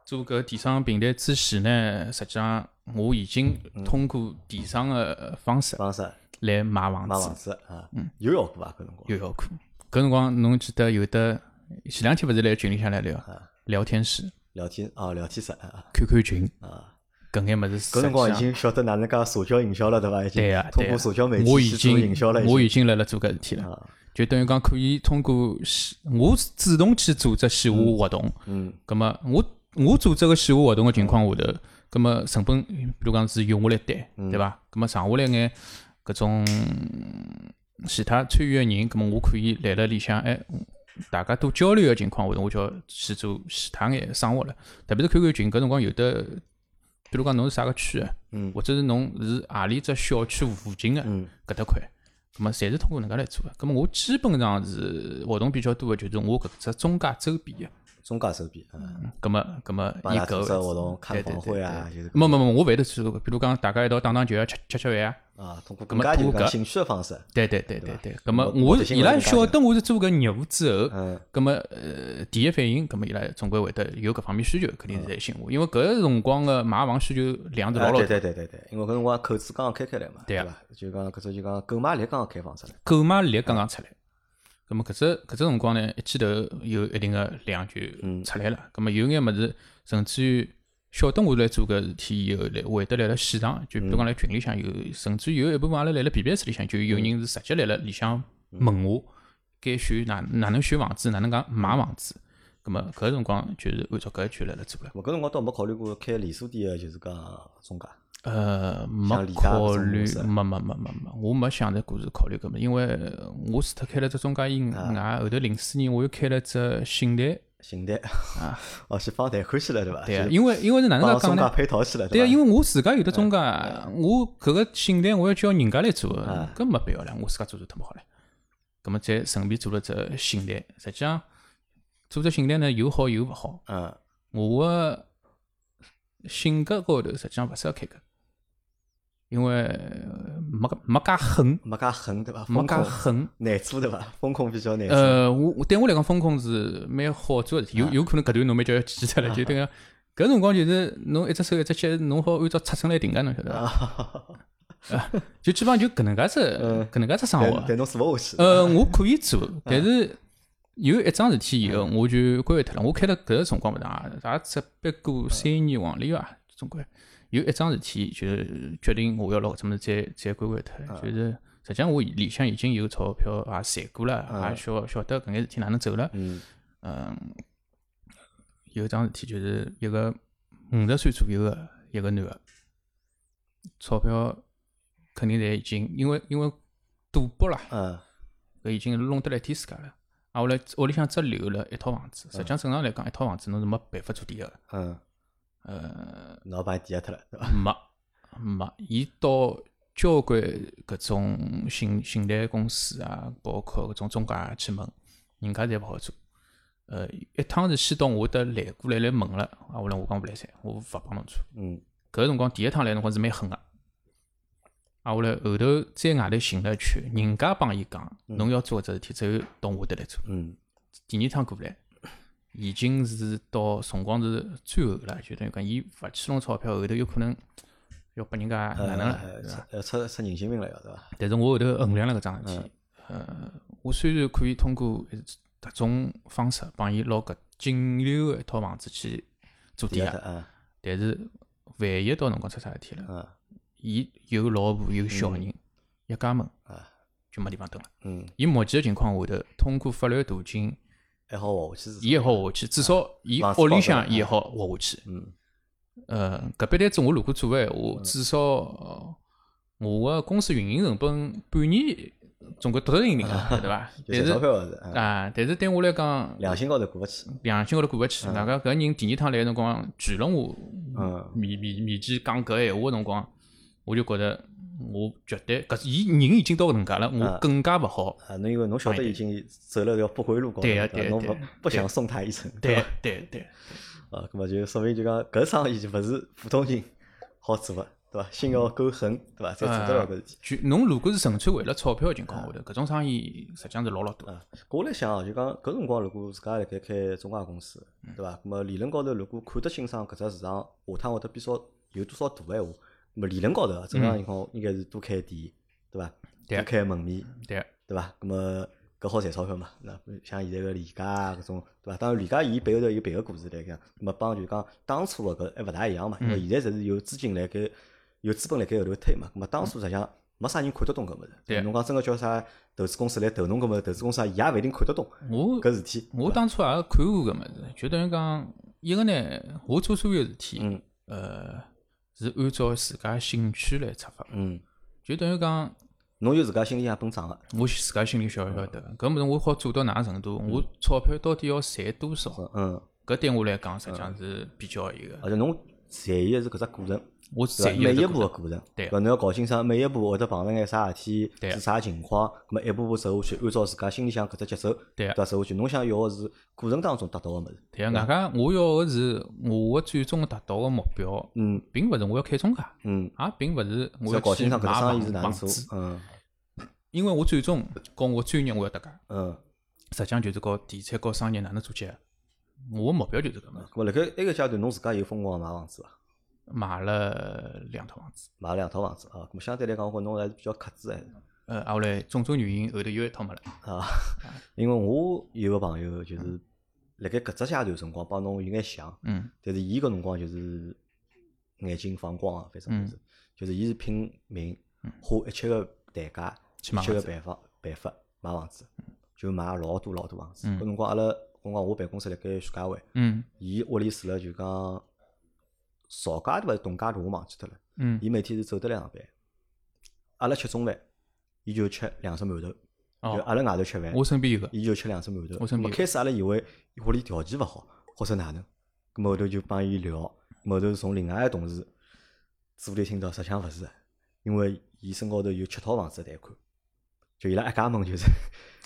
做搿电商平台之前呢，实际上我已经通过电商个方式方式来买房买房子，子啊，有效果伐？搿辰光有效果。搿辰光侬记得有的前两天勿是来群里向来聊？啊。聊天室、聊天哦，聊天室啊 QQ 群。啊，搿眼物事，搿辰光已经晓得哪能介社交营销了，对伐？已经对呀，通对呀。过社交媒我已体去做经营销了，我已已经经辣辣做搿事体了，啊，就等于讲可以通过线我主动去组织线下活动，嗯。葛么我我组织个线下活动个情况下头，葛么成本比如讲是用我来单，嗯。对伐？葛么剩下来眼搿种其他参与个人，葛么我可以来辣里向哎。大家多交流个情况下头，我就要去做其他眼生活了。特别是 QQ 群，搿辰光有的，比如讲侬是啥个区个，嗯或者是侬是何里只小区附近个嗯搿搭块，葛么侪是通过能介来做个。葛么我基本上是活动比较多个，就是我搿只中介周边个。中介手边嗯，咁么葛么伊搿个活动、看对对房会啊，就是没没没，我勿会得去比如讲大家一道打打球啊，吃吃吃饭啊。啊，通过更加就是通过搿讲兴趣的方式，对对对对对对。葛么目我伊拉晓得我是做搿业务之后，嗯。葛么呃第一反应，咁么伊拉总归会得有搿方面需求，肯定是来寻我，因为搿个辰光个买房需求量是老老大，对对对对，因为搿辰光口子刚刚开开来嘛，对啊？就讲搿只就讲购买力刚刚开放出来，购买力刚刚出来。葛么搿只搿只辰光呢，一记头有一定个量就嗯出来了。葛么有眼物事，甚至于晓得我来做搿事体以后，来会得来辣现场，就比如讲辣群里向有，甚至有一部分阿拉来辣 BBS 里向就有人是直接来辣里向问我，该选哪哪能选房子，哪能讲买房子。葛么搿辰光就是按照搿一圈来辣做了。咾搿辰光倒没考虑过开连锁店个，就是讲中介。呃，没考虑没没没没没，我没想着过是考虑搿么，因为我除脱开了只中介以啊外，后头零四年我又开了只信贷，信贷啊，哦，是放贷款去了，对伐？对啊，因为因为是哪能介介讲呢？配套去了，对啊，因为我自家有的中介，我搿个信贷我要叫人家来做啊，搿没必要了，我自家做做忒么好了。搿么再顺便做了只信贷，实际上做只信贷呢有好有勿好。嗯我个性格高头实际上勿适合开搿，因为呃没介没介狠，没介狠，对伐？没介狠。难做，对伐？风控比较难做。呃，我我对我来讲，风控是蛮好做个事体，有有可能搿段侬蛮叫要记脱了，就等于搿辰光就是侬一只手一只脚，侬好按照尺寸来定个，侬晓得伐？就基本上就搿能介只嗯搿能介只生活。但但侬做勿下去。呃，我可以做，但是有一桩事体以后，我就关脱了。我开了搿个辰光勿长，也只不过三年黄钿伐，总归有一桩事体，就是决定我要拿搿只物事再再关关脱。就是实际上我里向已经有钞票也赚过了，也晓晓得搿眼事体哪能走了。嗯嗯，有一桩事体就是一个五十岁左右个一个男个，钞票肯定侪已经因为因为赌博啦，嗯搿已经弄得来天世界了。啊，后来屋里向只留了一套房子，实际上正常来讲，一套房子侬是没办法做抵押个。嗯，呃，侬帮伊抵押脱了，对伐？没没，伊到交关搿种信信贷公司啊，包括搿种中介去问，人家侪勿好做。呃，一趟是先到我搭来过来来问了，啊，后来我讲勿来三，我勿帮侬做。嗯搿个辰光第一趟来辰光是蛮狠个，啊，后来后头再外头寻了一圈，人家帮伊讲，侬要做搿只事体，只有到我搭来做。嗯第二趟过来，已经是到辰光是最后了，就等于讲伊勿去弄钞票，后头有可能要拨人家哪能了，呃对伐？要出出人性命了，要对伐？但是我后头衡量了搿桩事体，呃，我虽然可以通过一特种方式帮伊拿搿仅留个一套房子去做抵押，但是万一到辰光出啥事体了，嗯伊有老婆有小人，一家门啊就没地方蹲了。嗯，伊目前个情况下头，通过法律途径，还好活下去。伊也好活下去，至少伊屋里向伊也好活下去。嗯呃，搿笔单子我如果做个闲话，至少呃我个公司运营成本半年总归得得赢赢个，对伐？赚但是啊，但是对我来讲，良心高头过勿去。良心高头过勿去。外加搿人第二趟来个辰光，拒了我嗯面面面前讲搿闲话个辰光，我就觉得我绝对搿伊人已经到搿能介了，我嗯更加勿好。啊，侬因为侬晓得已经走了条不归路高头，对呀伐侬勿不想送他一程，对伐？对对，啊，搿么就说明就讲搿生意就勿是普通人好做个，对伐？心要够狠，对伐？才做得了搿事体。就侬如果是纯粹为了钞票个情况下头，搿种生意实际上是老老多。啊，我来想哦，就讲搿辰光如果自家辣盖开中介公司，嗯对伐？搿么理论高头如果看得清爽搿只市场下趟会得变少有多少大个闲话，咁么理论高头啊正常情况应该是多开店，对伐？多开门面，对，对伐？那么搿好赚钞票嘛？那像现在个李家啊搿种，对伐？当然李家伊背后头有别个故事来讲，咁么帮就讲当初个搿还勿大一样嘛，因嗯为现在侪是有资金来盖，有资本来盖后头推嘛。咁么当初实际上没啥人看得懂搿物事，对侬讲真个叫啥投资公司来投侬搿物事，投资公司也勿一定看得懂我搿事体。我当初也看过搿物事，就等于讲一个呢，我做所有事体，嗯呃，是按照自家兴趣来出发，嗯，就等于讲侬有自家心里向本账个，我自家心里晓晓得，搿物事我好做到哪能程度，我钞票到底要赚多少，嗯，搿对我来讲实际上是比较一个，而且侬在意个是搿只过程，我对伐？在意每一步个过程，对搿侬要搞清爽每一步会得碰着眼啥事体，是啥情况，咁么一步步走下去，按照自家心里向搿只节奏，对伐？走下去，侬想要个是过程当中达到个物事，对啊，外加我要个是我个最终达到个目标，嗯并勿是我要开中介，嗯，也并勿是我要搞清爽搿只生意是哪能做，，嗯因为我最终和我专业我要搭界，嗯。实际上就是搞地产搞商业哪能做结合，我个目标就是搿个，咁么辣盖埃个阶段，侬自家有疯狂买房子伐？买了两套房子，买了两套房子啊，咁么相对来讲，我觉侬还是比较克制还是呃，啊后来种种原因后头有一套没了，啊。因为我有个朋友就是辣盖搿只阶段辰光帮侬有眼像，嗯。但是伊搿辰光就是眼睛放光啊，反正嗯就是，就是伊是拼命花一切个代价，一切个办法办法买房子，就买老多老多房子。嗯。搿辰光阿拉搿辰光我办公室辣盖徐家汇，嗯伊屋里住了就讲曹家对伐？董家渡我忘记脱了。嗯伊每天是走得来上班，阿拉吃中饭，伊就吃两只馒头，就哦，阿拉外头吃饭，我身边有个，伊就吃两只馒头。我身边开始阿拉以为伊屋里条件勿好，或者哪能，后头就帮伊聊，后头从另外个同事嘴里听到，实际上勿是的，因为伊身高头有七套房子的贷款，就伊拉一家门就是。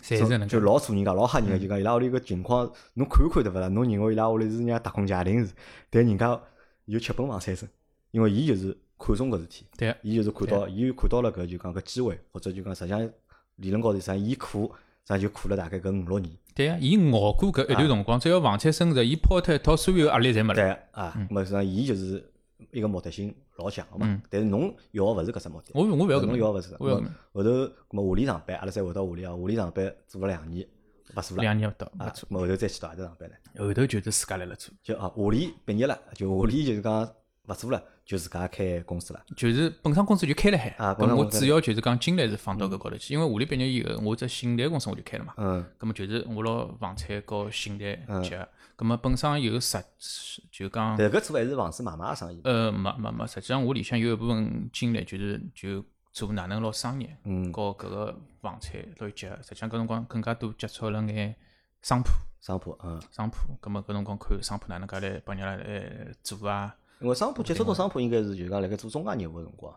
侪是能就，老做人家老吓人个，就讲伊拉屋里个情况，侬看看对勿啦？侬认为伊拉屋里是人家打工家庭是，但人家有七本房产生，因为伊就是看中搿事体，对，伊就是看到，伊看到了搿就讲搿机会，或者就讲实际上理论高头啥伊苦，实际上就苦了大概搿五六年，对呀，伊熬过搿一段辰光，只要房产升值，伊抛脱一套所有压力侪没了，对啊，咁么实际上伊就是一个目的性老强个嘛。嗯，但是侬要个勿是搿只目的，我我勿要搿能，侬要个勿是，后头咾么下里上班，阿拉再回到下里啊，下里上班做了两年，勿做了。两年勿到啊勿，做，后头再去到何里上班呢？后头就是自家来了做，就啊，华理毕业了，就华理就是讲勿做了，就自家开公司了。就是本身公司就开了海，啊咁我主要就是讲精力是放到搿高头去，因为华理毕业以后，我只信贷公司我就开了嘛，嗯咁么就是我拿房产和信贷嗯结合，咁么本身有实就讲但搿做还是房子买卖个生意。呃没没没，实际上我里向有一部分精力就是就做哪能拿商业嗯，和搿个房产拿伊结合，实际上搿辰光更加多接触了眼商铺。商铺，嗯，商铺，咁么搿辰光看商铺哪能介来帮人家来做啊？因为商铺接触到商铺，应该是就是讲辣盖做中介业务个辰光，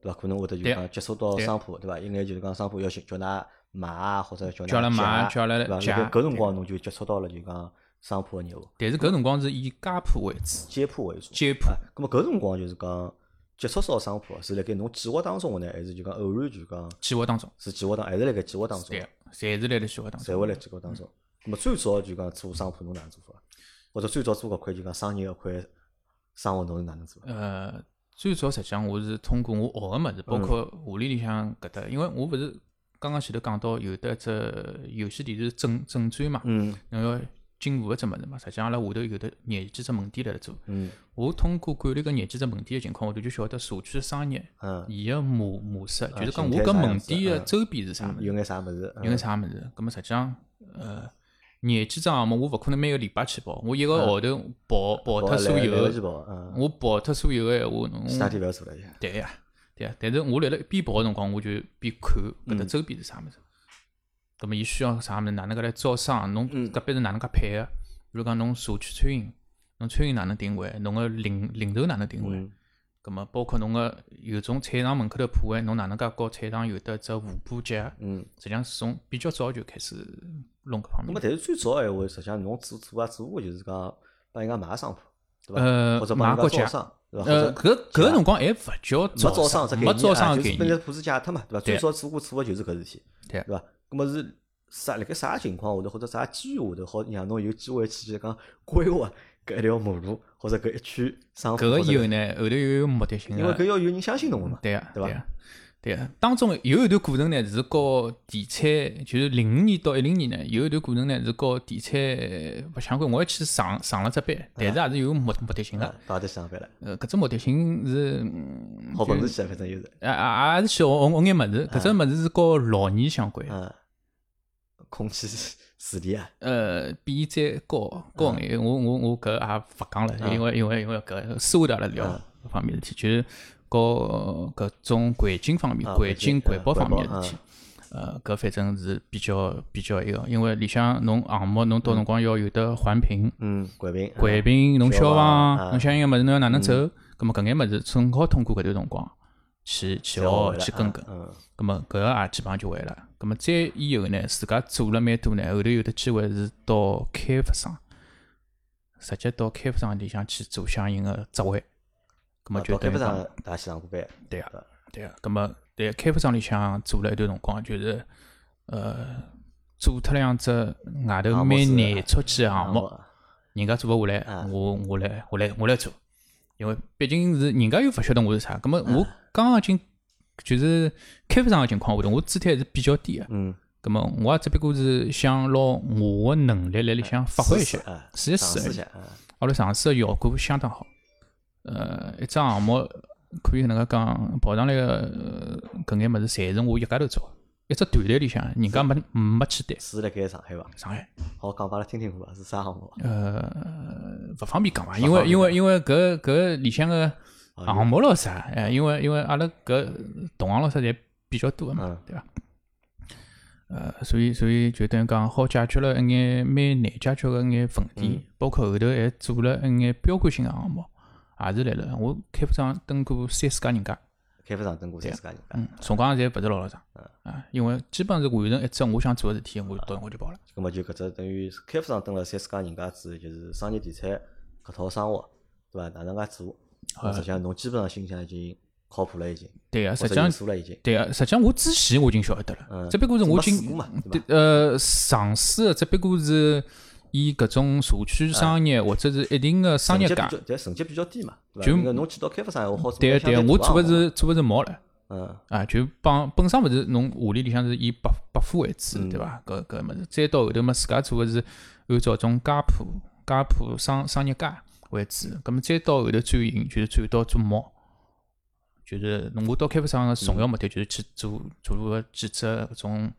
对伐？可能会得就对讲接触到商铺，对伐？应该就是讲商铺要寻叫㑚买啊，或者叫叫㑚拉买借叫拉对伐？搿辰光侬就接触到了就讲商铺个业务，但是搿辰光是以家铺为主，街铺为主。街铺啊，咁么搿辰光就是讲接触到商铺，是辣盖侬计划当中个呢，还是就讲偶然就讲计划当中，是计划当，还是辣盖计划当中对，，侪是辣辣计划当中。侪会辣计划当中。咁么最早就讲做商铺侬哪能做法？或者最早做搿块就讲商业搿块生活侬是哪能做法？呃，最早实际上我是通过我学个物事，包括华理里向搿搭，因为我勿是刚刚前头讲到有得只游戏电视正正专嘛，嗯侬要进户个只物事嘛，实际上阿拉下头有得廿几只门店辣辣做。嗯我通过管理搿廿几只门店个情况，下头就晓得社区商业嗯，伊个模模式，就是讲我搿门店个周边是啥物事，有眼啥物事？有眼啥物事。咁么实际上，呃，廿几只项目我勿可能每个礼拜去跑，我一个号头跑跑跑脱所有我跑脱所有个闲话，侬其他地勿要做了呀。对呀，对呀。但是我辣辣边跑个辰光，我就边看搿嗯搭周边是啥物事。咁么伊需要啥物事，哪能介来招商？侬嗯隔壁是哪能介配个？比如讲侬社区餐饮，侬餐饮哪能定位？侬个零零头哪能定位？嗯咁么包括侬个有种菜场门口头铺位，侬哪能介和菜场有得只互补结合？嗯，实际上是从比较早就开始弄搿方面那么。但是最早闲话，实际上侬做做啊做过，就是讲帮人家买商铺，对伐？呃或者帮人家家招商，对伐？搿搿个辰光还勿叫没招商没招商概念。就是本来铺子借脱嘛，对伐？最早做过做个就是搿事体，对对伐？那么是啥？辣盖啥情况下头，或者啥机遇下头，好让侬有机会去讲规划搿一条马路或者搿一区？搿个以后呢，后头又有目的性因为搿要有人相信侬个嘛，对个，对伐对个，对个。当中有一段过程呢，是和地产，就是零五年到一零年呢，有一段过程呢是和地产勿相关。我还去上上了只班，但是也是有目目的性个啊。到底上班了，呃，搿只目的性是，嗯好本事去啊，反正就是，啊啊，也是去学学学眼物事。搿只物事是和老年相关。嗯，空气治理啊，呃，比伊再高高眼，我我我搿也勿讲了，嗯因为因为因为搿私下头阿拉聊搿方面事体，就是搞搿种环境方面、啊环境环保方面环保的事体。呃，搿反正是比较比较一个，因为里向侬项目侬到辰光要有得环评、嗯，环评，环评，侬消消防侬相应个物事侬要哪能走，葛末搿眼物事正好通过搿段辰光去去再学去跟跟。嗯，咁么搿个也基本上就会了。咁么再以后呢，自家做了蛮多呢，后头有的机会是到开发商，直接到开发商里向去做相应个职位。咁么啊到开发就等于讲，商大去上过班，对啊，对啊。咁么在开发商里向做了一段辰光，就是呃做脱两只外头蛮难出去个项目，啊人家做勿下来啊，我我来我来我来做，因为毕竟是人家又勿晓得我是啥。咁么我刚刚进就是开发商个情况下头，我姿态还是比较低个。嗯，咁么我也只不过是想拿我个能力来里向发挥一下，啊，试一试下，啊后来尝试个效果相当好。呃，一只项目可以搿能介讲，跑上来个呃搿眼物事，侪是我一家头做的。一只团队里向，人家没没去单。是辣盖上海伐？上海，好讲拨阿拉听听看伐？是啥项目？呃，勿方便讲伐，因为因为因为搿搿里向个啊项目咯啥，哎，因为因为阿拉搿同行老师侪比较多个嘛嗯，对伐？呃，所以所以就等于讲好解决了一眼蛮难解决个一眼问题嗯，包括后头还做了一眼标杆性个项目，也是来了。我开发商登过三四家人家，开发商登过三四家人家，嗯，辰光侪勿是老老长，嗯啊，因为基本上是完成一只我想做个事体，我到我就跑了。咁么就搿只等于开发商登了三四家人家之后，就是商业地产搿套生活，对伐？哪能介做？呃实际上侬基本上心里向已经靠谱了，已经，对个，或者有实际上了已经。对个，实际上我之前我已经晓得了，嗯只不过是我经呃尝试的，只不过是以搿种社区商业或者是一定的商业价成绩比，较，但成绩比较低嘛？就侬去到开发商好对个对个，我做的是做的是毛了，嗯啊，就帮本身勿是侬华里里向是以百百货为主，对伐？搿搿物事，再到后头嘛，自家做个是按照种家铺、家铺商商业街为主，咁么再到后头转型，就是转到做模，就是侬我到开发商个重要目的就是去做做个几只搿种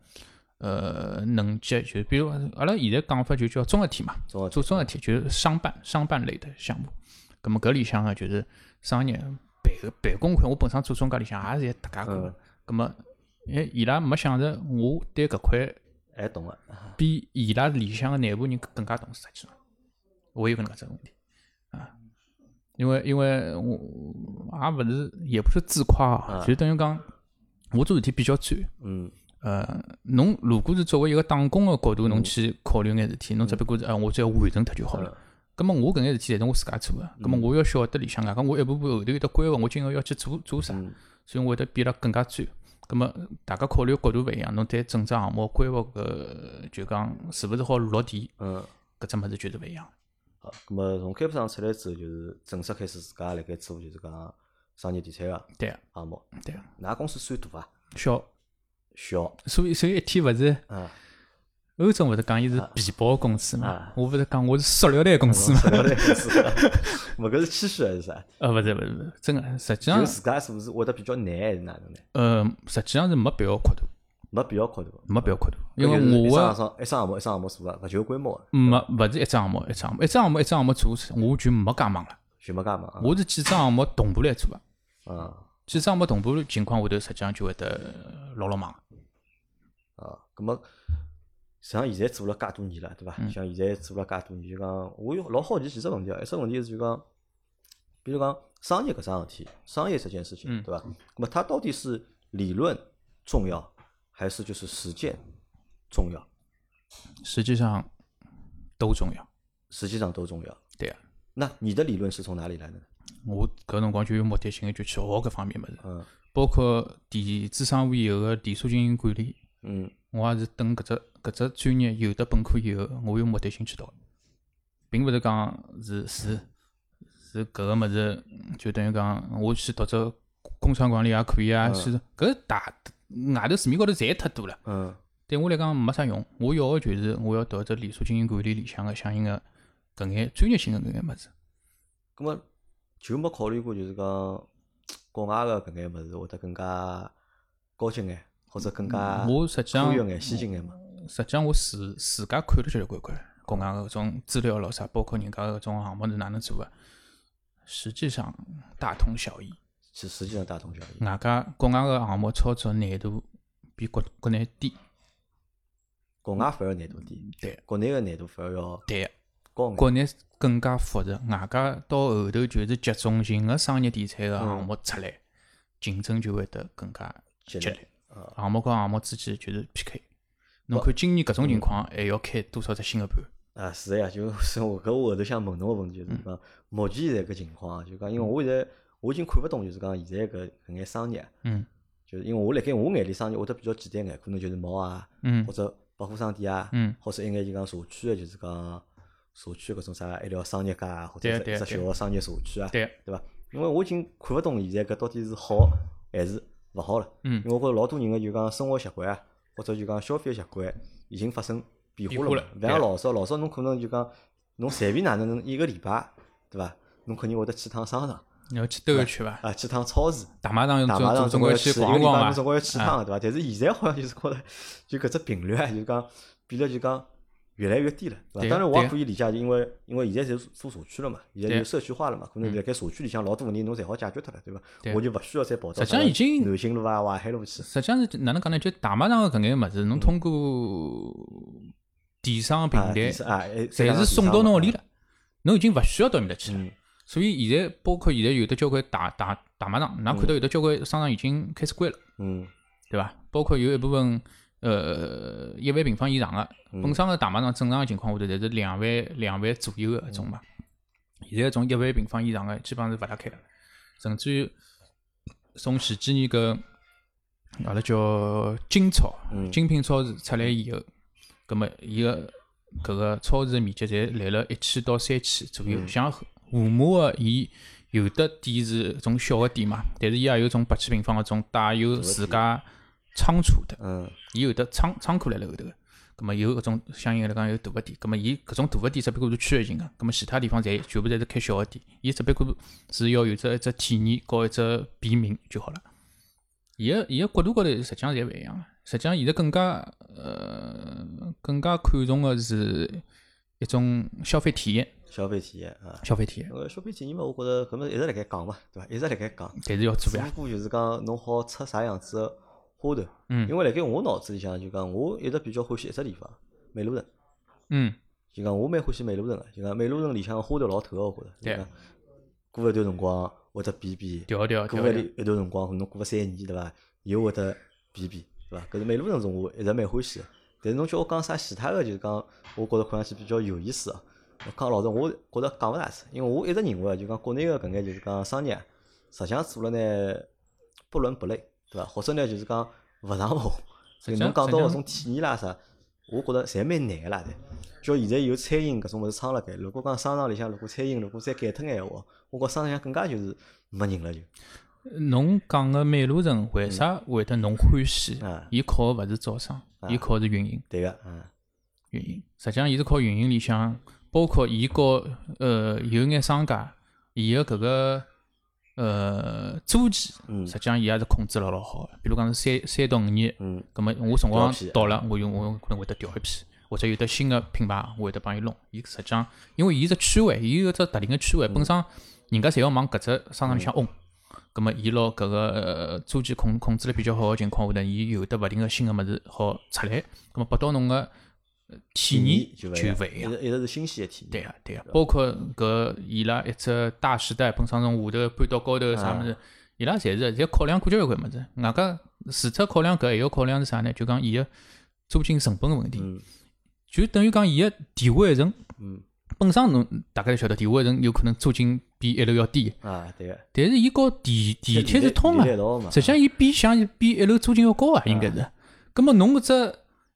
呃能级，就比如阿拉现在讲法就叫综合体嘛，做综合体就是商办商办类的项目。咁么搿里向个就是商业办个办公块，我本身做中介里向也是一搭界个咁。么，哎，伊拉没想着我对搿块还懂个，比伊拉里向个内部人更加懂实际上，我有搿能介只问题啊。因为因为我也勿是，也不是自夸啊，啊就等于讲我做事体比较专。嗯呃，侬如果是作为一个打工个角度，侬去考虑眼事体，侬只不过是，呃，我只要完成脱就好了。嗯咁么我搿眼事体侪是我自家做个，咁么我要晓得里向外加我一步步后头有得规划，我今后要去做做啥，嗯所以我会得变得更加专。咁么大家考虑角度勿一样，侬对整只项目规划搿就讲是勿是好落地，嗯。搿只物事就是勿一样。好，咁么从开发商出来之后，就是正式开始自家辣盖做，就是讲商业地产个项目。对个，㑚公司算大伐？小，小，所以所以一天勿是啊，欧洲勿是讲伊是皮包公司嘛啊，我勿是讲我是塑料袋公司嘛，塑料袋公司。勿搿是谦虚还是啥？呃，勿是勿是勿是，真个，实际上就自家是勿是会得比较难，还是哪能呢？呃，实际上是没必要扩大，没必要扩大，没必要扩大，因为我一项一桩项目一桩项目做个，勿求规模个，没勿是一只项目一只项目，一只项目一只项目做，我就没介忙了。就没介忙。我是几只项目同步来做个，啊几只项目同步情况下头，实际上就会得老老忙。啊，咁么像现在做了介多年了，对伐？嗯像现在做了介多年，就讲我有老好奇几只问题啊。一只问题是就讲，比如讲商业搿桩事体，商业这件事情，嗯对伐？那么它到底是理论重要，还是就是实践重要？实际上都重要。实际上都重要。对啊，那你的理论是从哪里来的呢？我搿辰光就有目的性的就去学搿方面物事，嗯包括电子商务以后个连锁经营管理，嗯我也是等搿只搿只专业有的本科以后，我有目的性去读，并勿是讲是是是搿个物事，就等于讲我去读只工商管理也可以啊，嗯是搿大外头市面高头侪太多了。嗯对我来讲没啥用，我要个就是我要读只连锁经营管理里向个相应个搿眼专业性个搿眼物事。咁么就没考虑过，就是讲国外个搿眼物事会得更加高级眼，或者更加我实际上眼、先进眼嘛？实际上我自自家看了交关关，国外个搿种资料咾啥，包括人家搿种项目是哪能做个，实际上大同小异。其实际上大同小异。外加国外个项目操作难度比国国内低，国外反而难度低，对国内个难度反而要对，高。国内更加复杂，外加到后头就是集中型个商业地产个项目出来，竞争就会得更加激烈项目跟项目之间就是 PK。侬看今年搿种情况，还要开多少只新个盘？啊，是的呀，就是我搿我后头想问侬个问题，就是讲目前现在搿情况啊，就讲因为我现在我已经看勿懂，就是讲现在搿搿眼商业，嗯就是因为我辣盖我眼里商业会得比较简单眼，可能就是猫啊，嗯或者百货商店啊，嗯或者一眼就讲社区个，就是讲社区搿种啥一条商业街啊，或者是一只小个商业社区啊，对，对伐？因为我已经看勿懂现在搿到底是好还是勿好了。嗯因为我觉着老多人个就讲生活习惯啊，或者就讲消费习惯已经发生变化了嘛。变化了勿像老早，老早侬可能就讲侬随便哪能能一个礼拜，对伐？侬肯定会得去趟商场你要去兜一圈伐？啊，去趟超市。大卖场大卖场总归要去逛逛伐？侬总归要去趟个对伐？但是现在好像就是觉着，就搿只频率啊，就讲变得就讲越来越低了，对伐？当然我也可以理解，因为因为现在侪做社区了嘛，现在对就社区化了嘛，可能辣盖社区里向老多问题侬侪好解决脱了，对伐？对我就勿需要再跑到实际上已经南京路啊、淮海路去。实际上是哪能讲呢？就大卖场个搿眼物事，侬通过电商平啊，台侪是送到侬屋里。了，侬已经勿需要到面搭去了。嗯所以现在包括现在有的交关大大大卖场，㑚看到有的交关商场已经开始关了，嗯。对伐？包括有一部分呃一万平方以上个，嗯。本身个大卖场正常个情况下头，侪是两万两万左右个搿种嘛。现在从一万平方以上个基本上是勿大开了，甚至于从前几年搿阿拉叫金超嗯。精品超市出来以后，葛末伊个搿个超市个面积侪来了一千到三千左右，嗯。像盒马个伊有的店是种小个店嘛，但是伊也有种八千平方个种带有自家仓储的，嗯，伊有的仓仓库辣辣后头个。葛末有搿种相应来讲有大个店，咁么伊搿种大个店只不过是区域性个，咁么其他地方侪全部侪是开小个店，伊只不过是要有只一只体验和一只便民就好了。伊个伊个角度高头实际上侪勿一样个，实际上现在更加呃更加看重个是一种消费体验，消费体验啊。消费体验，呃消费体验嘛，我觉着搿么一直辣盖讲嘛，对伐？一直辣盖讲，但是要做只呀，不过就是讲侬好出啥样子个花头。嗯因为辣盖我脑子里向就讲，我一直比较欢喜一只地方，美路城。嗯，就讲我蛮欢喜美路城个，就讲美路城里向个花头老透个，我觉着。对过一段辰光会得变变，调调过一一段辰光侬过个三年对伐，又会得变变，对伐？搿是美路城是我一直蛮欢喜个。但是侬叫我讲啥其他个，就是讲我觉着看上去比较有意思个。讲老实，我觉着讲勿大出，因为我一直认为啊，就讲国内个搿眼就是讲商业啊，实际上做了呢不伦不类，对伐？或者呢就是讲勿上勿下。所以实际上侬讲到搿种体验啦啥，我觉着侪蛮难个啦的。叫现在有餐饮搿种物事撑辣盖，如果讲商场里向如果餐饮如果再改脱眼闲话，我觉商场里向更加就是没人了就。侬讲个美路城为啥会得侬欢喜啊？伊靠个勿是招商，伊靠个是运营。对个，嗯，运营，实际上伊是靠运营里向，包括伊和呃有眼商家，伊个搿个呃租期，嗯实际上伊也是控制了老好个。比如讲是三三到五年，嗯，葛末我辰光到了，我用我可能会得调一批，或者有的新的品牌，我会得帮伊弄。伊实际上，因为伊是区位，伊有只特定个区位，本身人家侪要往搿只商场里向嗡。葛末伊拿搿个呃租期控控制了比较好个情况下头，伊有得勿停个新个物事好出来，葛么拨到侬个呃体验就就勿勿一样。一直是新鲜个体验。对个对个，包括搿伊拉一只大时代本身从下头搬到高头啥物事，伊拉侪是侪考量过交关物事。外加除脱考量搿，还要考量是啥呢？就讲伊个租金成本个问题，嗯就等于讲伊个地下一层。嗯本身侬大家侪晓得，地下一层有可能租金比一楼要低，啊，对个。但是伊和地地铁是通个。实际上伊比像比一楼租金要高啊，应该是。葛末侬搿只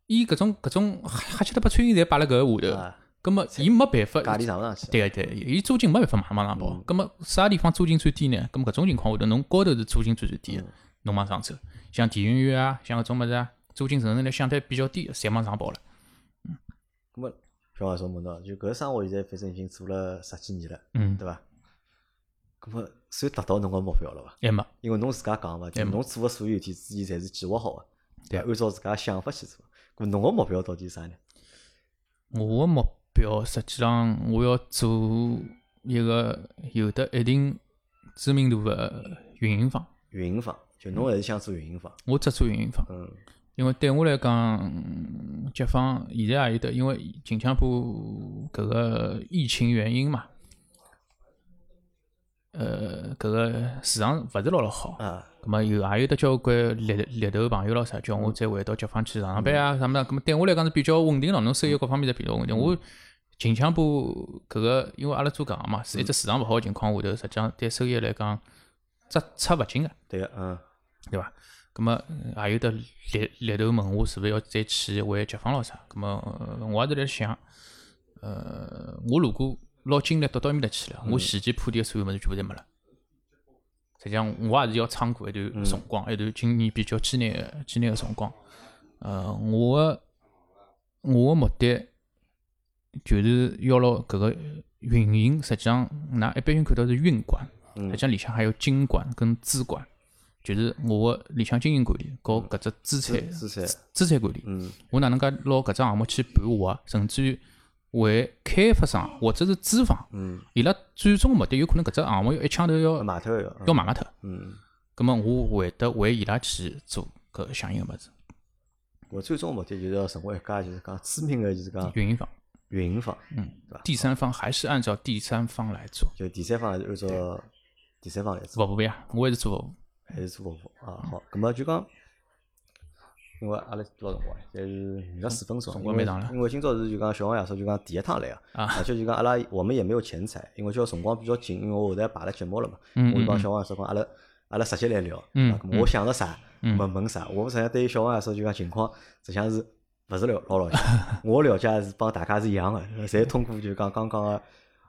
伊搿种搿种瞎七搭八餐饮侪摆辣搿个下头，啊，葛末伊没办法价钿上勿上去。对个对个，伊租金没办法马上往上跑。葛末啥地方租金最低呢？葛末搿种情况下头，侬高头是租金最最低个，侬往上走。像电影院啊，像搿种物事啊，租金承受力相对比较低个，侪往上跑了。嗯，葛末，小王说问到，就搿生活现在反正已经做了十几年了，嗯，对伐？咁么算达到侬个目标了伐？还没。因为侬自家讲嘛，就侬做个所有事体之前侪是计划好个，对伐？按照自家想法去做。咁侬个目标到底是啥呢？我个目标实际上我要做一个有得一定知名度个运营方，运营方，就侬还是想做运营方。我只做运营方。嗯因为对我来讲，甲方现在也有得，因为近腔部搿个疫情原因嘛，呃，搿个市场勿是老老好，啊，葛末有也有得交关猎猎头朋友咯啥，叫我再回到甲方去上上班啊啥物事，葛末对我来讲是比较稳定咯，侬收益各方面侪比较稳定。我近腔部搿个，因为阿拉做搿行嘛，是一只市场勿好个情况下头，实际上对收益来讲，只出勿进个。对个，嗯对伐？咁么呃也有得猎猎头问我是勿是要再去回甲方咯啥？咁么呃我也是辣想，呃，我如果拿精力到到埃面搭去了，我前期铺垫个所有物事全部侪没了。实际上我也是要撑过一段辰光，一段今年比较艰难个艰难个辰光。呃，我个我个目的就是要拿搿个运营，实际上㑚一般性看到是运管，实际上里向还有经管跟资管。就是我个里向经营管理和搿只资产资产，资产管理，嗯我哪能介拿搿只项目去盘活，甚至于为开发商或者是资方，嗯，伊拉最终个目的有可能搿只项目要一枪头要码头个，要卖脱，嗯，葛末我会得为伊拉去做搿相应个物事，我最终目的就是要成为一家就是讲知名个就是讲运营方，运营方，嗯对伐？第三方还是按照第三方来做，就第三方还是按照第三方来做，服务呀，我还是做服务，还是做服务啊？好，葛末就讲，因为阿拉多少辰光？侪是五十四分钟，辰光蛮长了因为今朝是就讲小王爷说就讲第一趟来而且就讲阿拉我们也没有钱财，因为叫辰光比较紧，因为我后头还排了节目了嘛，嗯我就帮嗯小王爷说讲阿拉阿拉直接来聊，我想着啥，嗯。问问啥，我实际上对于小王爷说就讲情况，实际上是勿是了老了解，我了解是帮大家是一样个，侪通过就讲刚刚个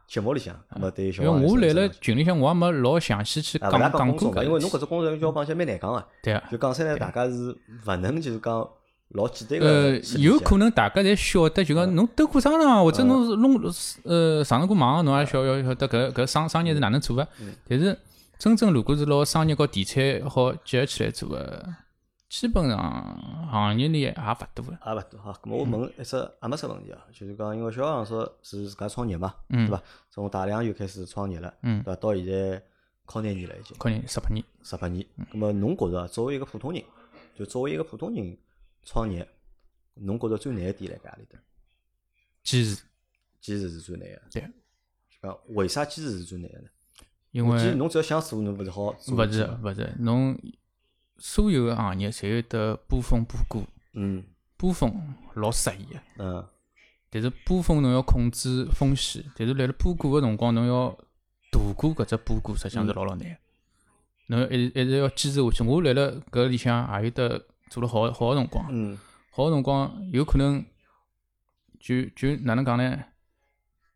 节目里向，咁么对小因为我来了群里向，我也没老详细去啊，讲讲过搿因为侬搿只工作要帮起来蛮难讲个，对啊。就讲出来大家是勿能就是讲老简单呃，有可能大家侪晓得，就讲侬兜过商场，或者侬是弄呃上过网，侬也晓晓晓得搿搿商商业是哪能做个。但是真正如果是拿商业和地产好结合起来做个，基本上行业里也勿多个。也勿多哈。咁么我问一只阿没啥问题啊，就是讲因为小杨说是自家创业嘛，嗯对伐？从大两就开始创业了，嗯对伐？到现在靠廿年了已经，可能十八年，十八年。咁么侬觉着作为一个普通人，就作为一个普通人创业，侬觉着最难个点辣盖何里搭？坚持，坚持是最难个。对，就讲为啥坚持是最难个呢？因为侬只要想做，侬勿是好做勿是勿是，侬所有个行业侪有得波峰波谷，嗯波峰老适意个。嗯但是波峰侬要控制风险，但是辣辣波谷个辰光，侬要度过搿只波谷，实际上是老老难的。侬要一一直要坚持下去。我辣辣搿里向也有得做了好好个辰光，嗯好个辰光有可能就就哪能讲呢？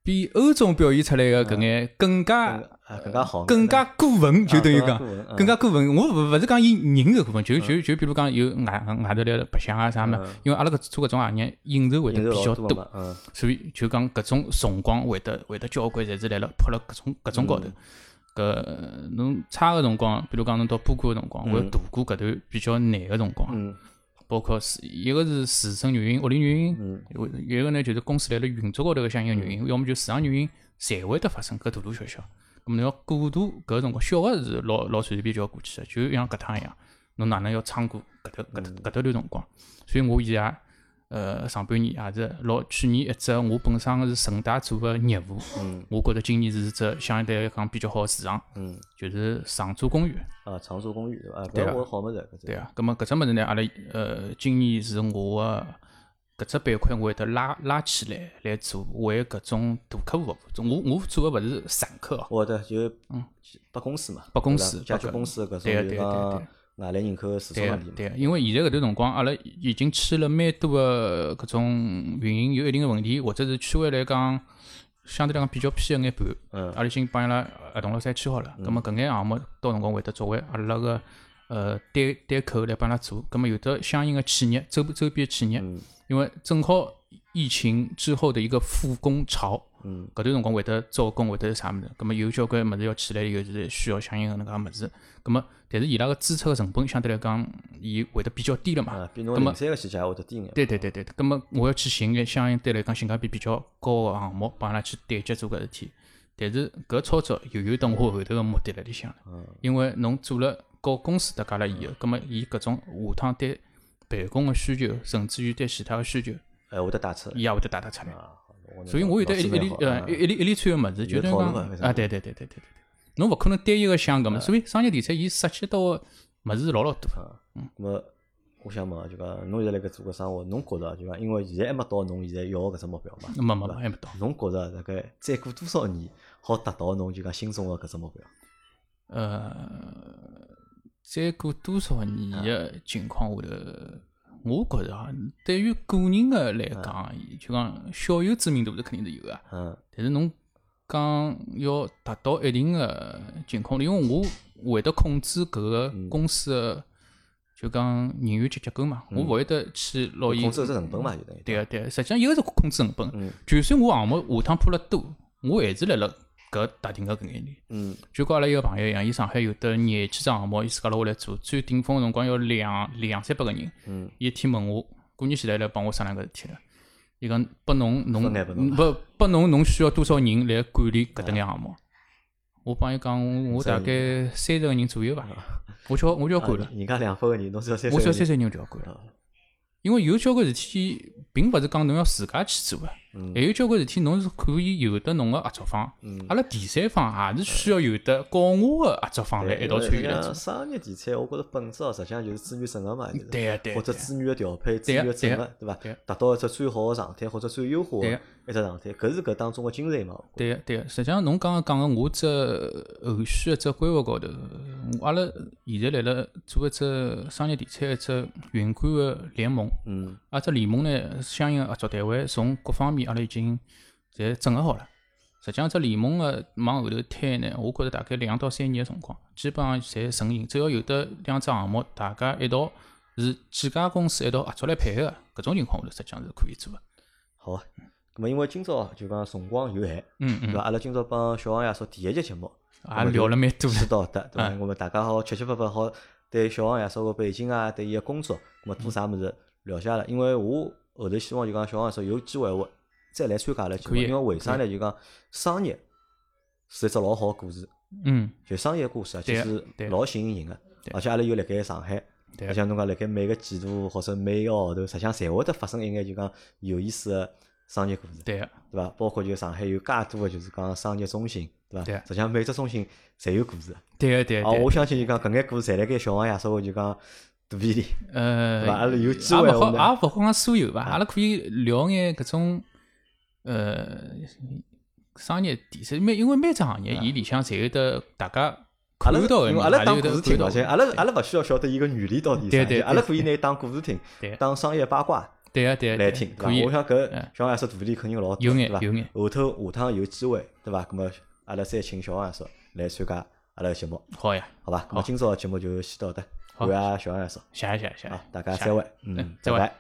比欧洲表现出来个搿眼更加更加好，更加过分，就等于讲啊更加过分。我勿勿是讲伊人搿部分，就就就比如讲有外外头来白相啊啥么嗯，因为阿拉搿做搿种行业应酬会得比较多所以就讲搿种辰光会得会得交关，侪是来了扑辣搿种搿种高头。搿侬差个辰光，比如讲侬到波谷个辰光，嗯。会度过搿段比较难个辰光，嗯。包括是一个是自身原因、屋里原因，一个呢就是公司来了运作高头个相应原因，要么就市场原因，侪会得发生搿大大小小。咁么侬要过渡搿辰光，小个是老老随随便便就要过去个，就像搿趟一样，侬哪能要撑过搿头搿头搿头段辰光？所以我现在呃上半年也是老去年一只我本身是顺带做个业务，嗯我觉着今年是只相对来讲比较好个市场，嗯就是长租公寓。啊，长租公寓对伐？对啊搿我好物事，对啊，葛末搿只物事呢，阿拉呃今年是我个搿只板块我会得拉拉起来来做，为搿种大客户服务。我我做个勿是散客哦，我的就嗯拨公司嘛，拨公司解决公司搿种对啊对啊对外来人口个市场问题嘛。对，因为现在搿段辰光，阿拉已经签了蛮多个搿种运营有一定个问题，或者是区位来讲相对来讲比较偏个眼盘，嗯阿拉已经帮伊拉合同了侪签好了。咁么搿眼项目到辰光会得作为阿拉个呃对对口来帮伊拉做。葛末有的相应个企业周周边企业，嗯因为正好疫情之后的一个复工潮，嗯搿段辰光会得招工，会得有啥物事，葛末有交关物事要起来，有是需要相应个能介物事。葛末但是伊拉个支出个成本相对来讲，伊会得比较低了嘛。啊，比侬零三个期间还会得低眼。对对对对，葛末我要去寻眼相应对来讲性价比比较高个项目，帮阿拉去对接做搿事体。但是搿操作又有等我后头个目的辣里向了，嗯因为侬做了告公司搭界了以后，葛末伊搿种下趟对办公个需求，甚至于对其他个需求，哎，会得带出来伊也会得带得出来。所以我有得一一连呃一一连一连串个物事，就等于讲啊，对对对对对对对，侬勿可能单一个想搿么，所以商业地产伊涉及到个物事老老多。啊，咁么我想问啊，就讲侬现在辣盖做个生活，侬觉着就讲，因为现在还没到侬现在要个搿只目标嘛，没没没，还没到。侬觉着大概再过多少年好达到侬就讲心中个搿只目标？呃，再过多少年个情况下头，我觉着啊，对于个人个来讲，就讲小有知名度是肯定是有个。嗯。但是侬讲要达到一定个情况，因为我会得控制搿个公司个就讲人员结结构嘛，我勿会得去拿伊控制只成本嘛，就等于对个对个，实际上一个是控制成本，嗯。就算我项目下趟铺了多，我还是辣辣搿特定个搿眼人。嗯就跟阿拉一个朋友一样，伊上海有得廿几只项目，伊自家辣下来做，最顶峰个辰光要两两三百个人。嗯伊一天问我，过年前来来帮我商量搿事体了。伊讲拨侬侬不拨侬侬需要多少人来管理搿搭眼项目？我帮伊讲，我大概三十个人左右吧，我就要我就要管了啊，人家两百个人，侬只要三十我只要个人三十个人就要管了。啊因为有交关事体，并勿是讲侬要自家去做个，嗯还有交关事体侬是可以有得侬个合作方，嗯阿拉第三方也是需要有得告我个合作方来一道参与来做。商业地产，我觉着本质哦，实际上就是资源整合嘛，就是对个对个或者资源个调配、资源个整合对伐？达到一只最好个状态或者最优化个一只状态，搿是搿当中个精髓嘛。对个对个，实际上侬刚刚讲个我只后续一只规划高头，我阿拉现在辣辣做一只商业地产一只云管个联盟，嗯啊，只联盟呢，相应个合作单位从各方面阿拉已经侪整合好了。实际上只联盟个往后头推呢，我觉着大概两到三年个辰光，基本上侪成型。只要有得两只项目，大家一道是几家公司一道合作来配合个，搿种情况下头，实际上是可以做个。好啊。咁么因为今朝就讲辰光有限，嗯嗯，对伐？阿拉今朝帮小王爷说第一集节目，也聊了蛮多了。知道的，对伐？我们大家好七七八八好对小王爷说个背景啊，对伊个工作，咁么做啥物事了解了。因为我后头希望就讲小王爷说有机会话再来参加阿拉节目，因为为啥呢？就讲商业是一只老好个故事，嗯，就商业故事啊，其对啊实对啊老吸引人个。而且阿拉又辣盖上海，对而且侬讲辣盖每个季度或者每个号头，实际上侪会得发生一眼就讲有意思个商业故事。对个，对伐？包括就上海有介多个就是讲商业中心，对伐？实际上每只中心侪有故事。对个，对啊，个。我相信就讲搿眼故事侪辣盖小王爷稍微就讲肚皮里，呃，对伐？阿拉有机也勿好，也勿好讲所有伐，阿拉可以聊眼搿种呃商业底层，每因为每只行业伊里向侪有得大家阿拉到个，因为阿拉当故事听，而且阿拉阿拉勿需要晓得伊个原理到底是啥，阿拉可以拿当故事听对，当商业八卦对个对个，对来听，对伐？个可以我想搿嗯小王爷说肚皮里肯定老多，有对伐？眼有眼，后头下趟有机会，对伐？葛么阿拉再请小王爷说来参加阿拉个节目，好呀，好伐？葛末今朝个节目就先到这，好感谢小王爷说，谢谢谢谢好，，大家谢再会，嗯嗯，再会。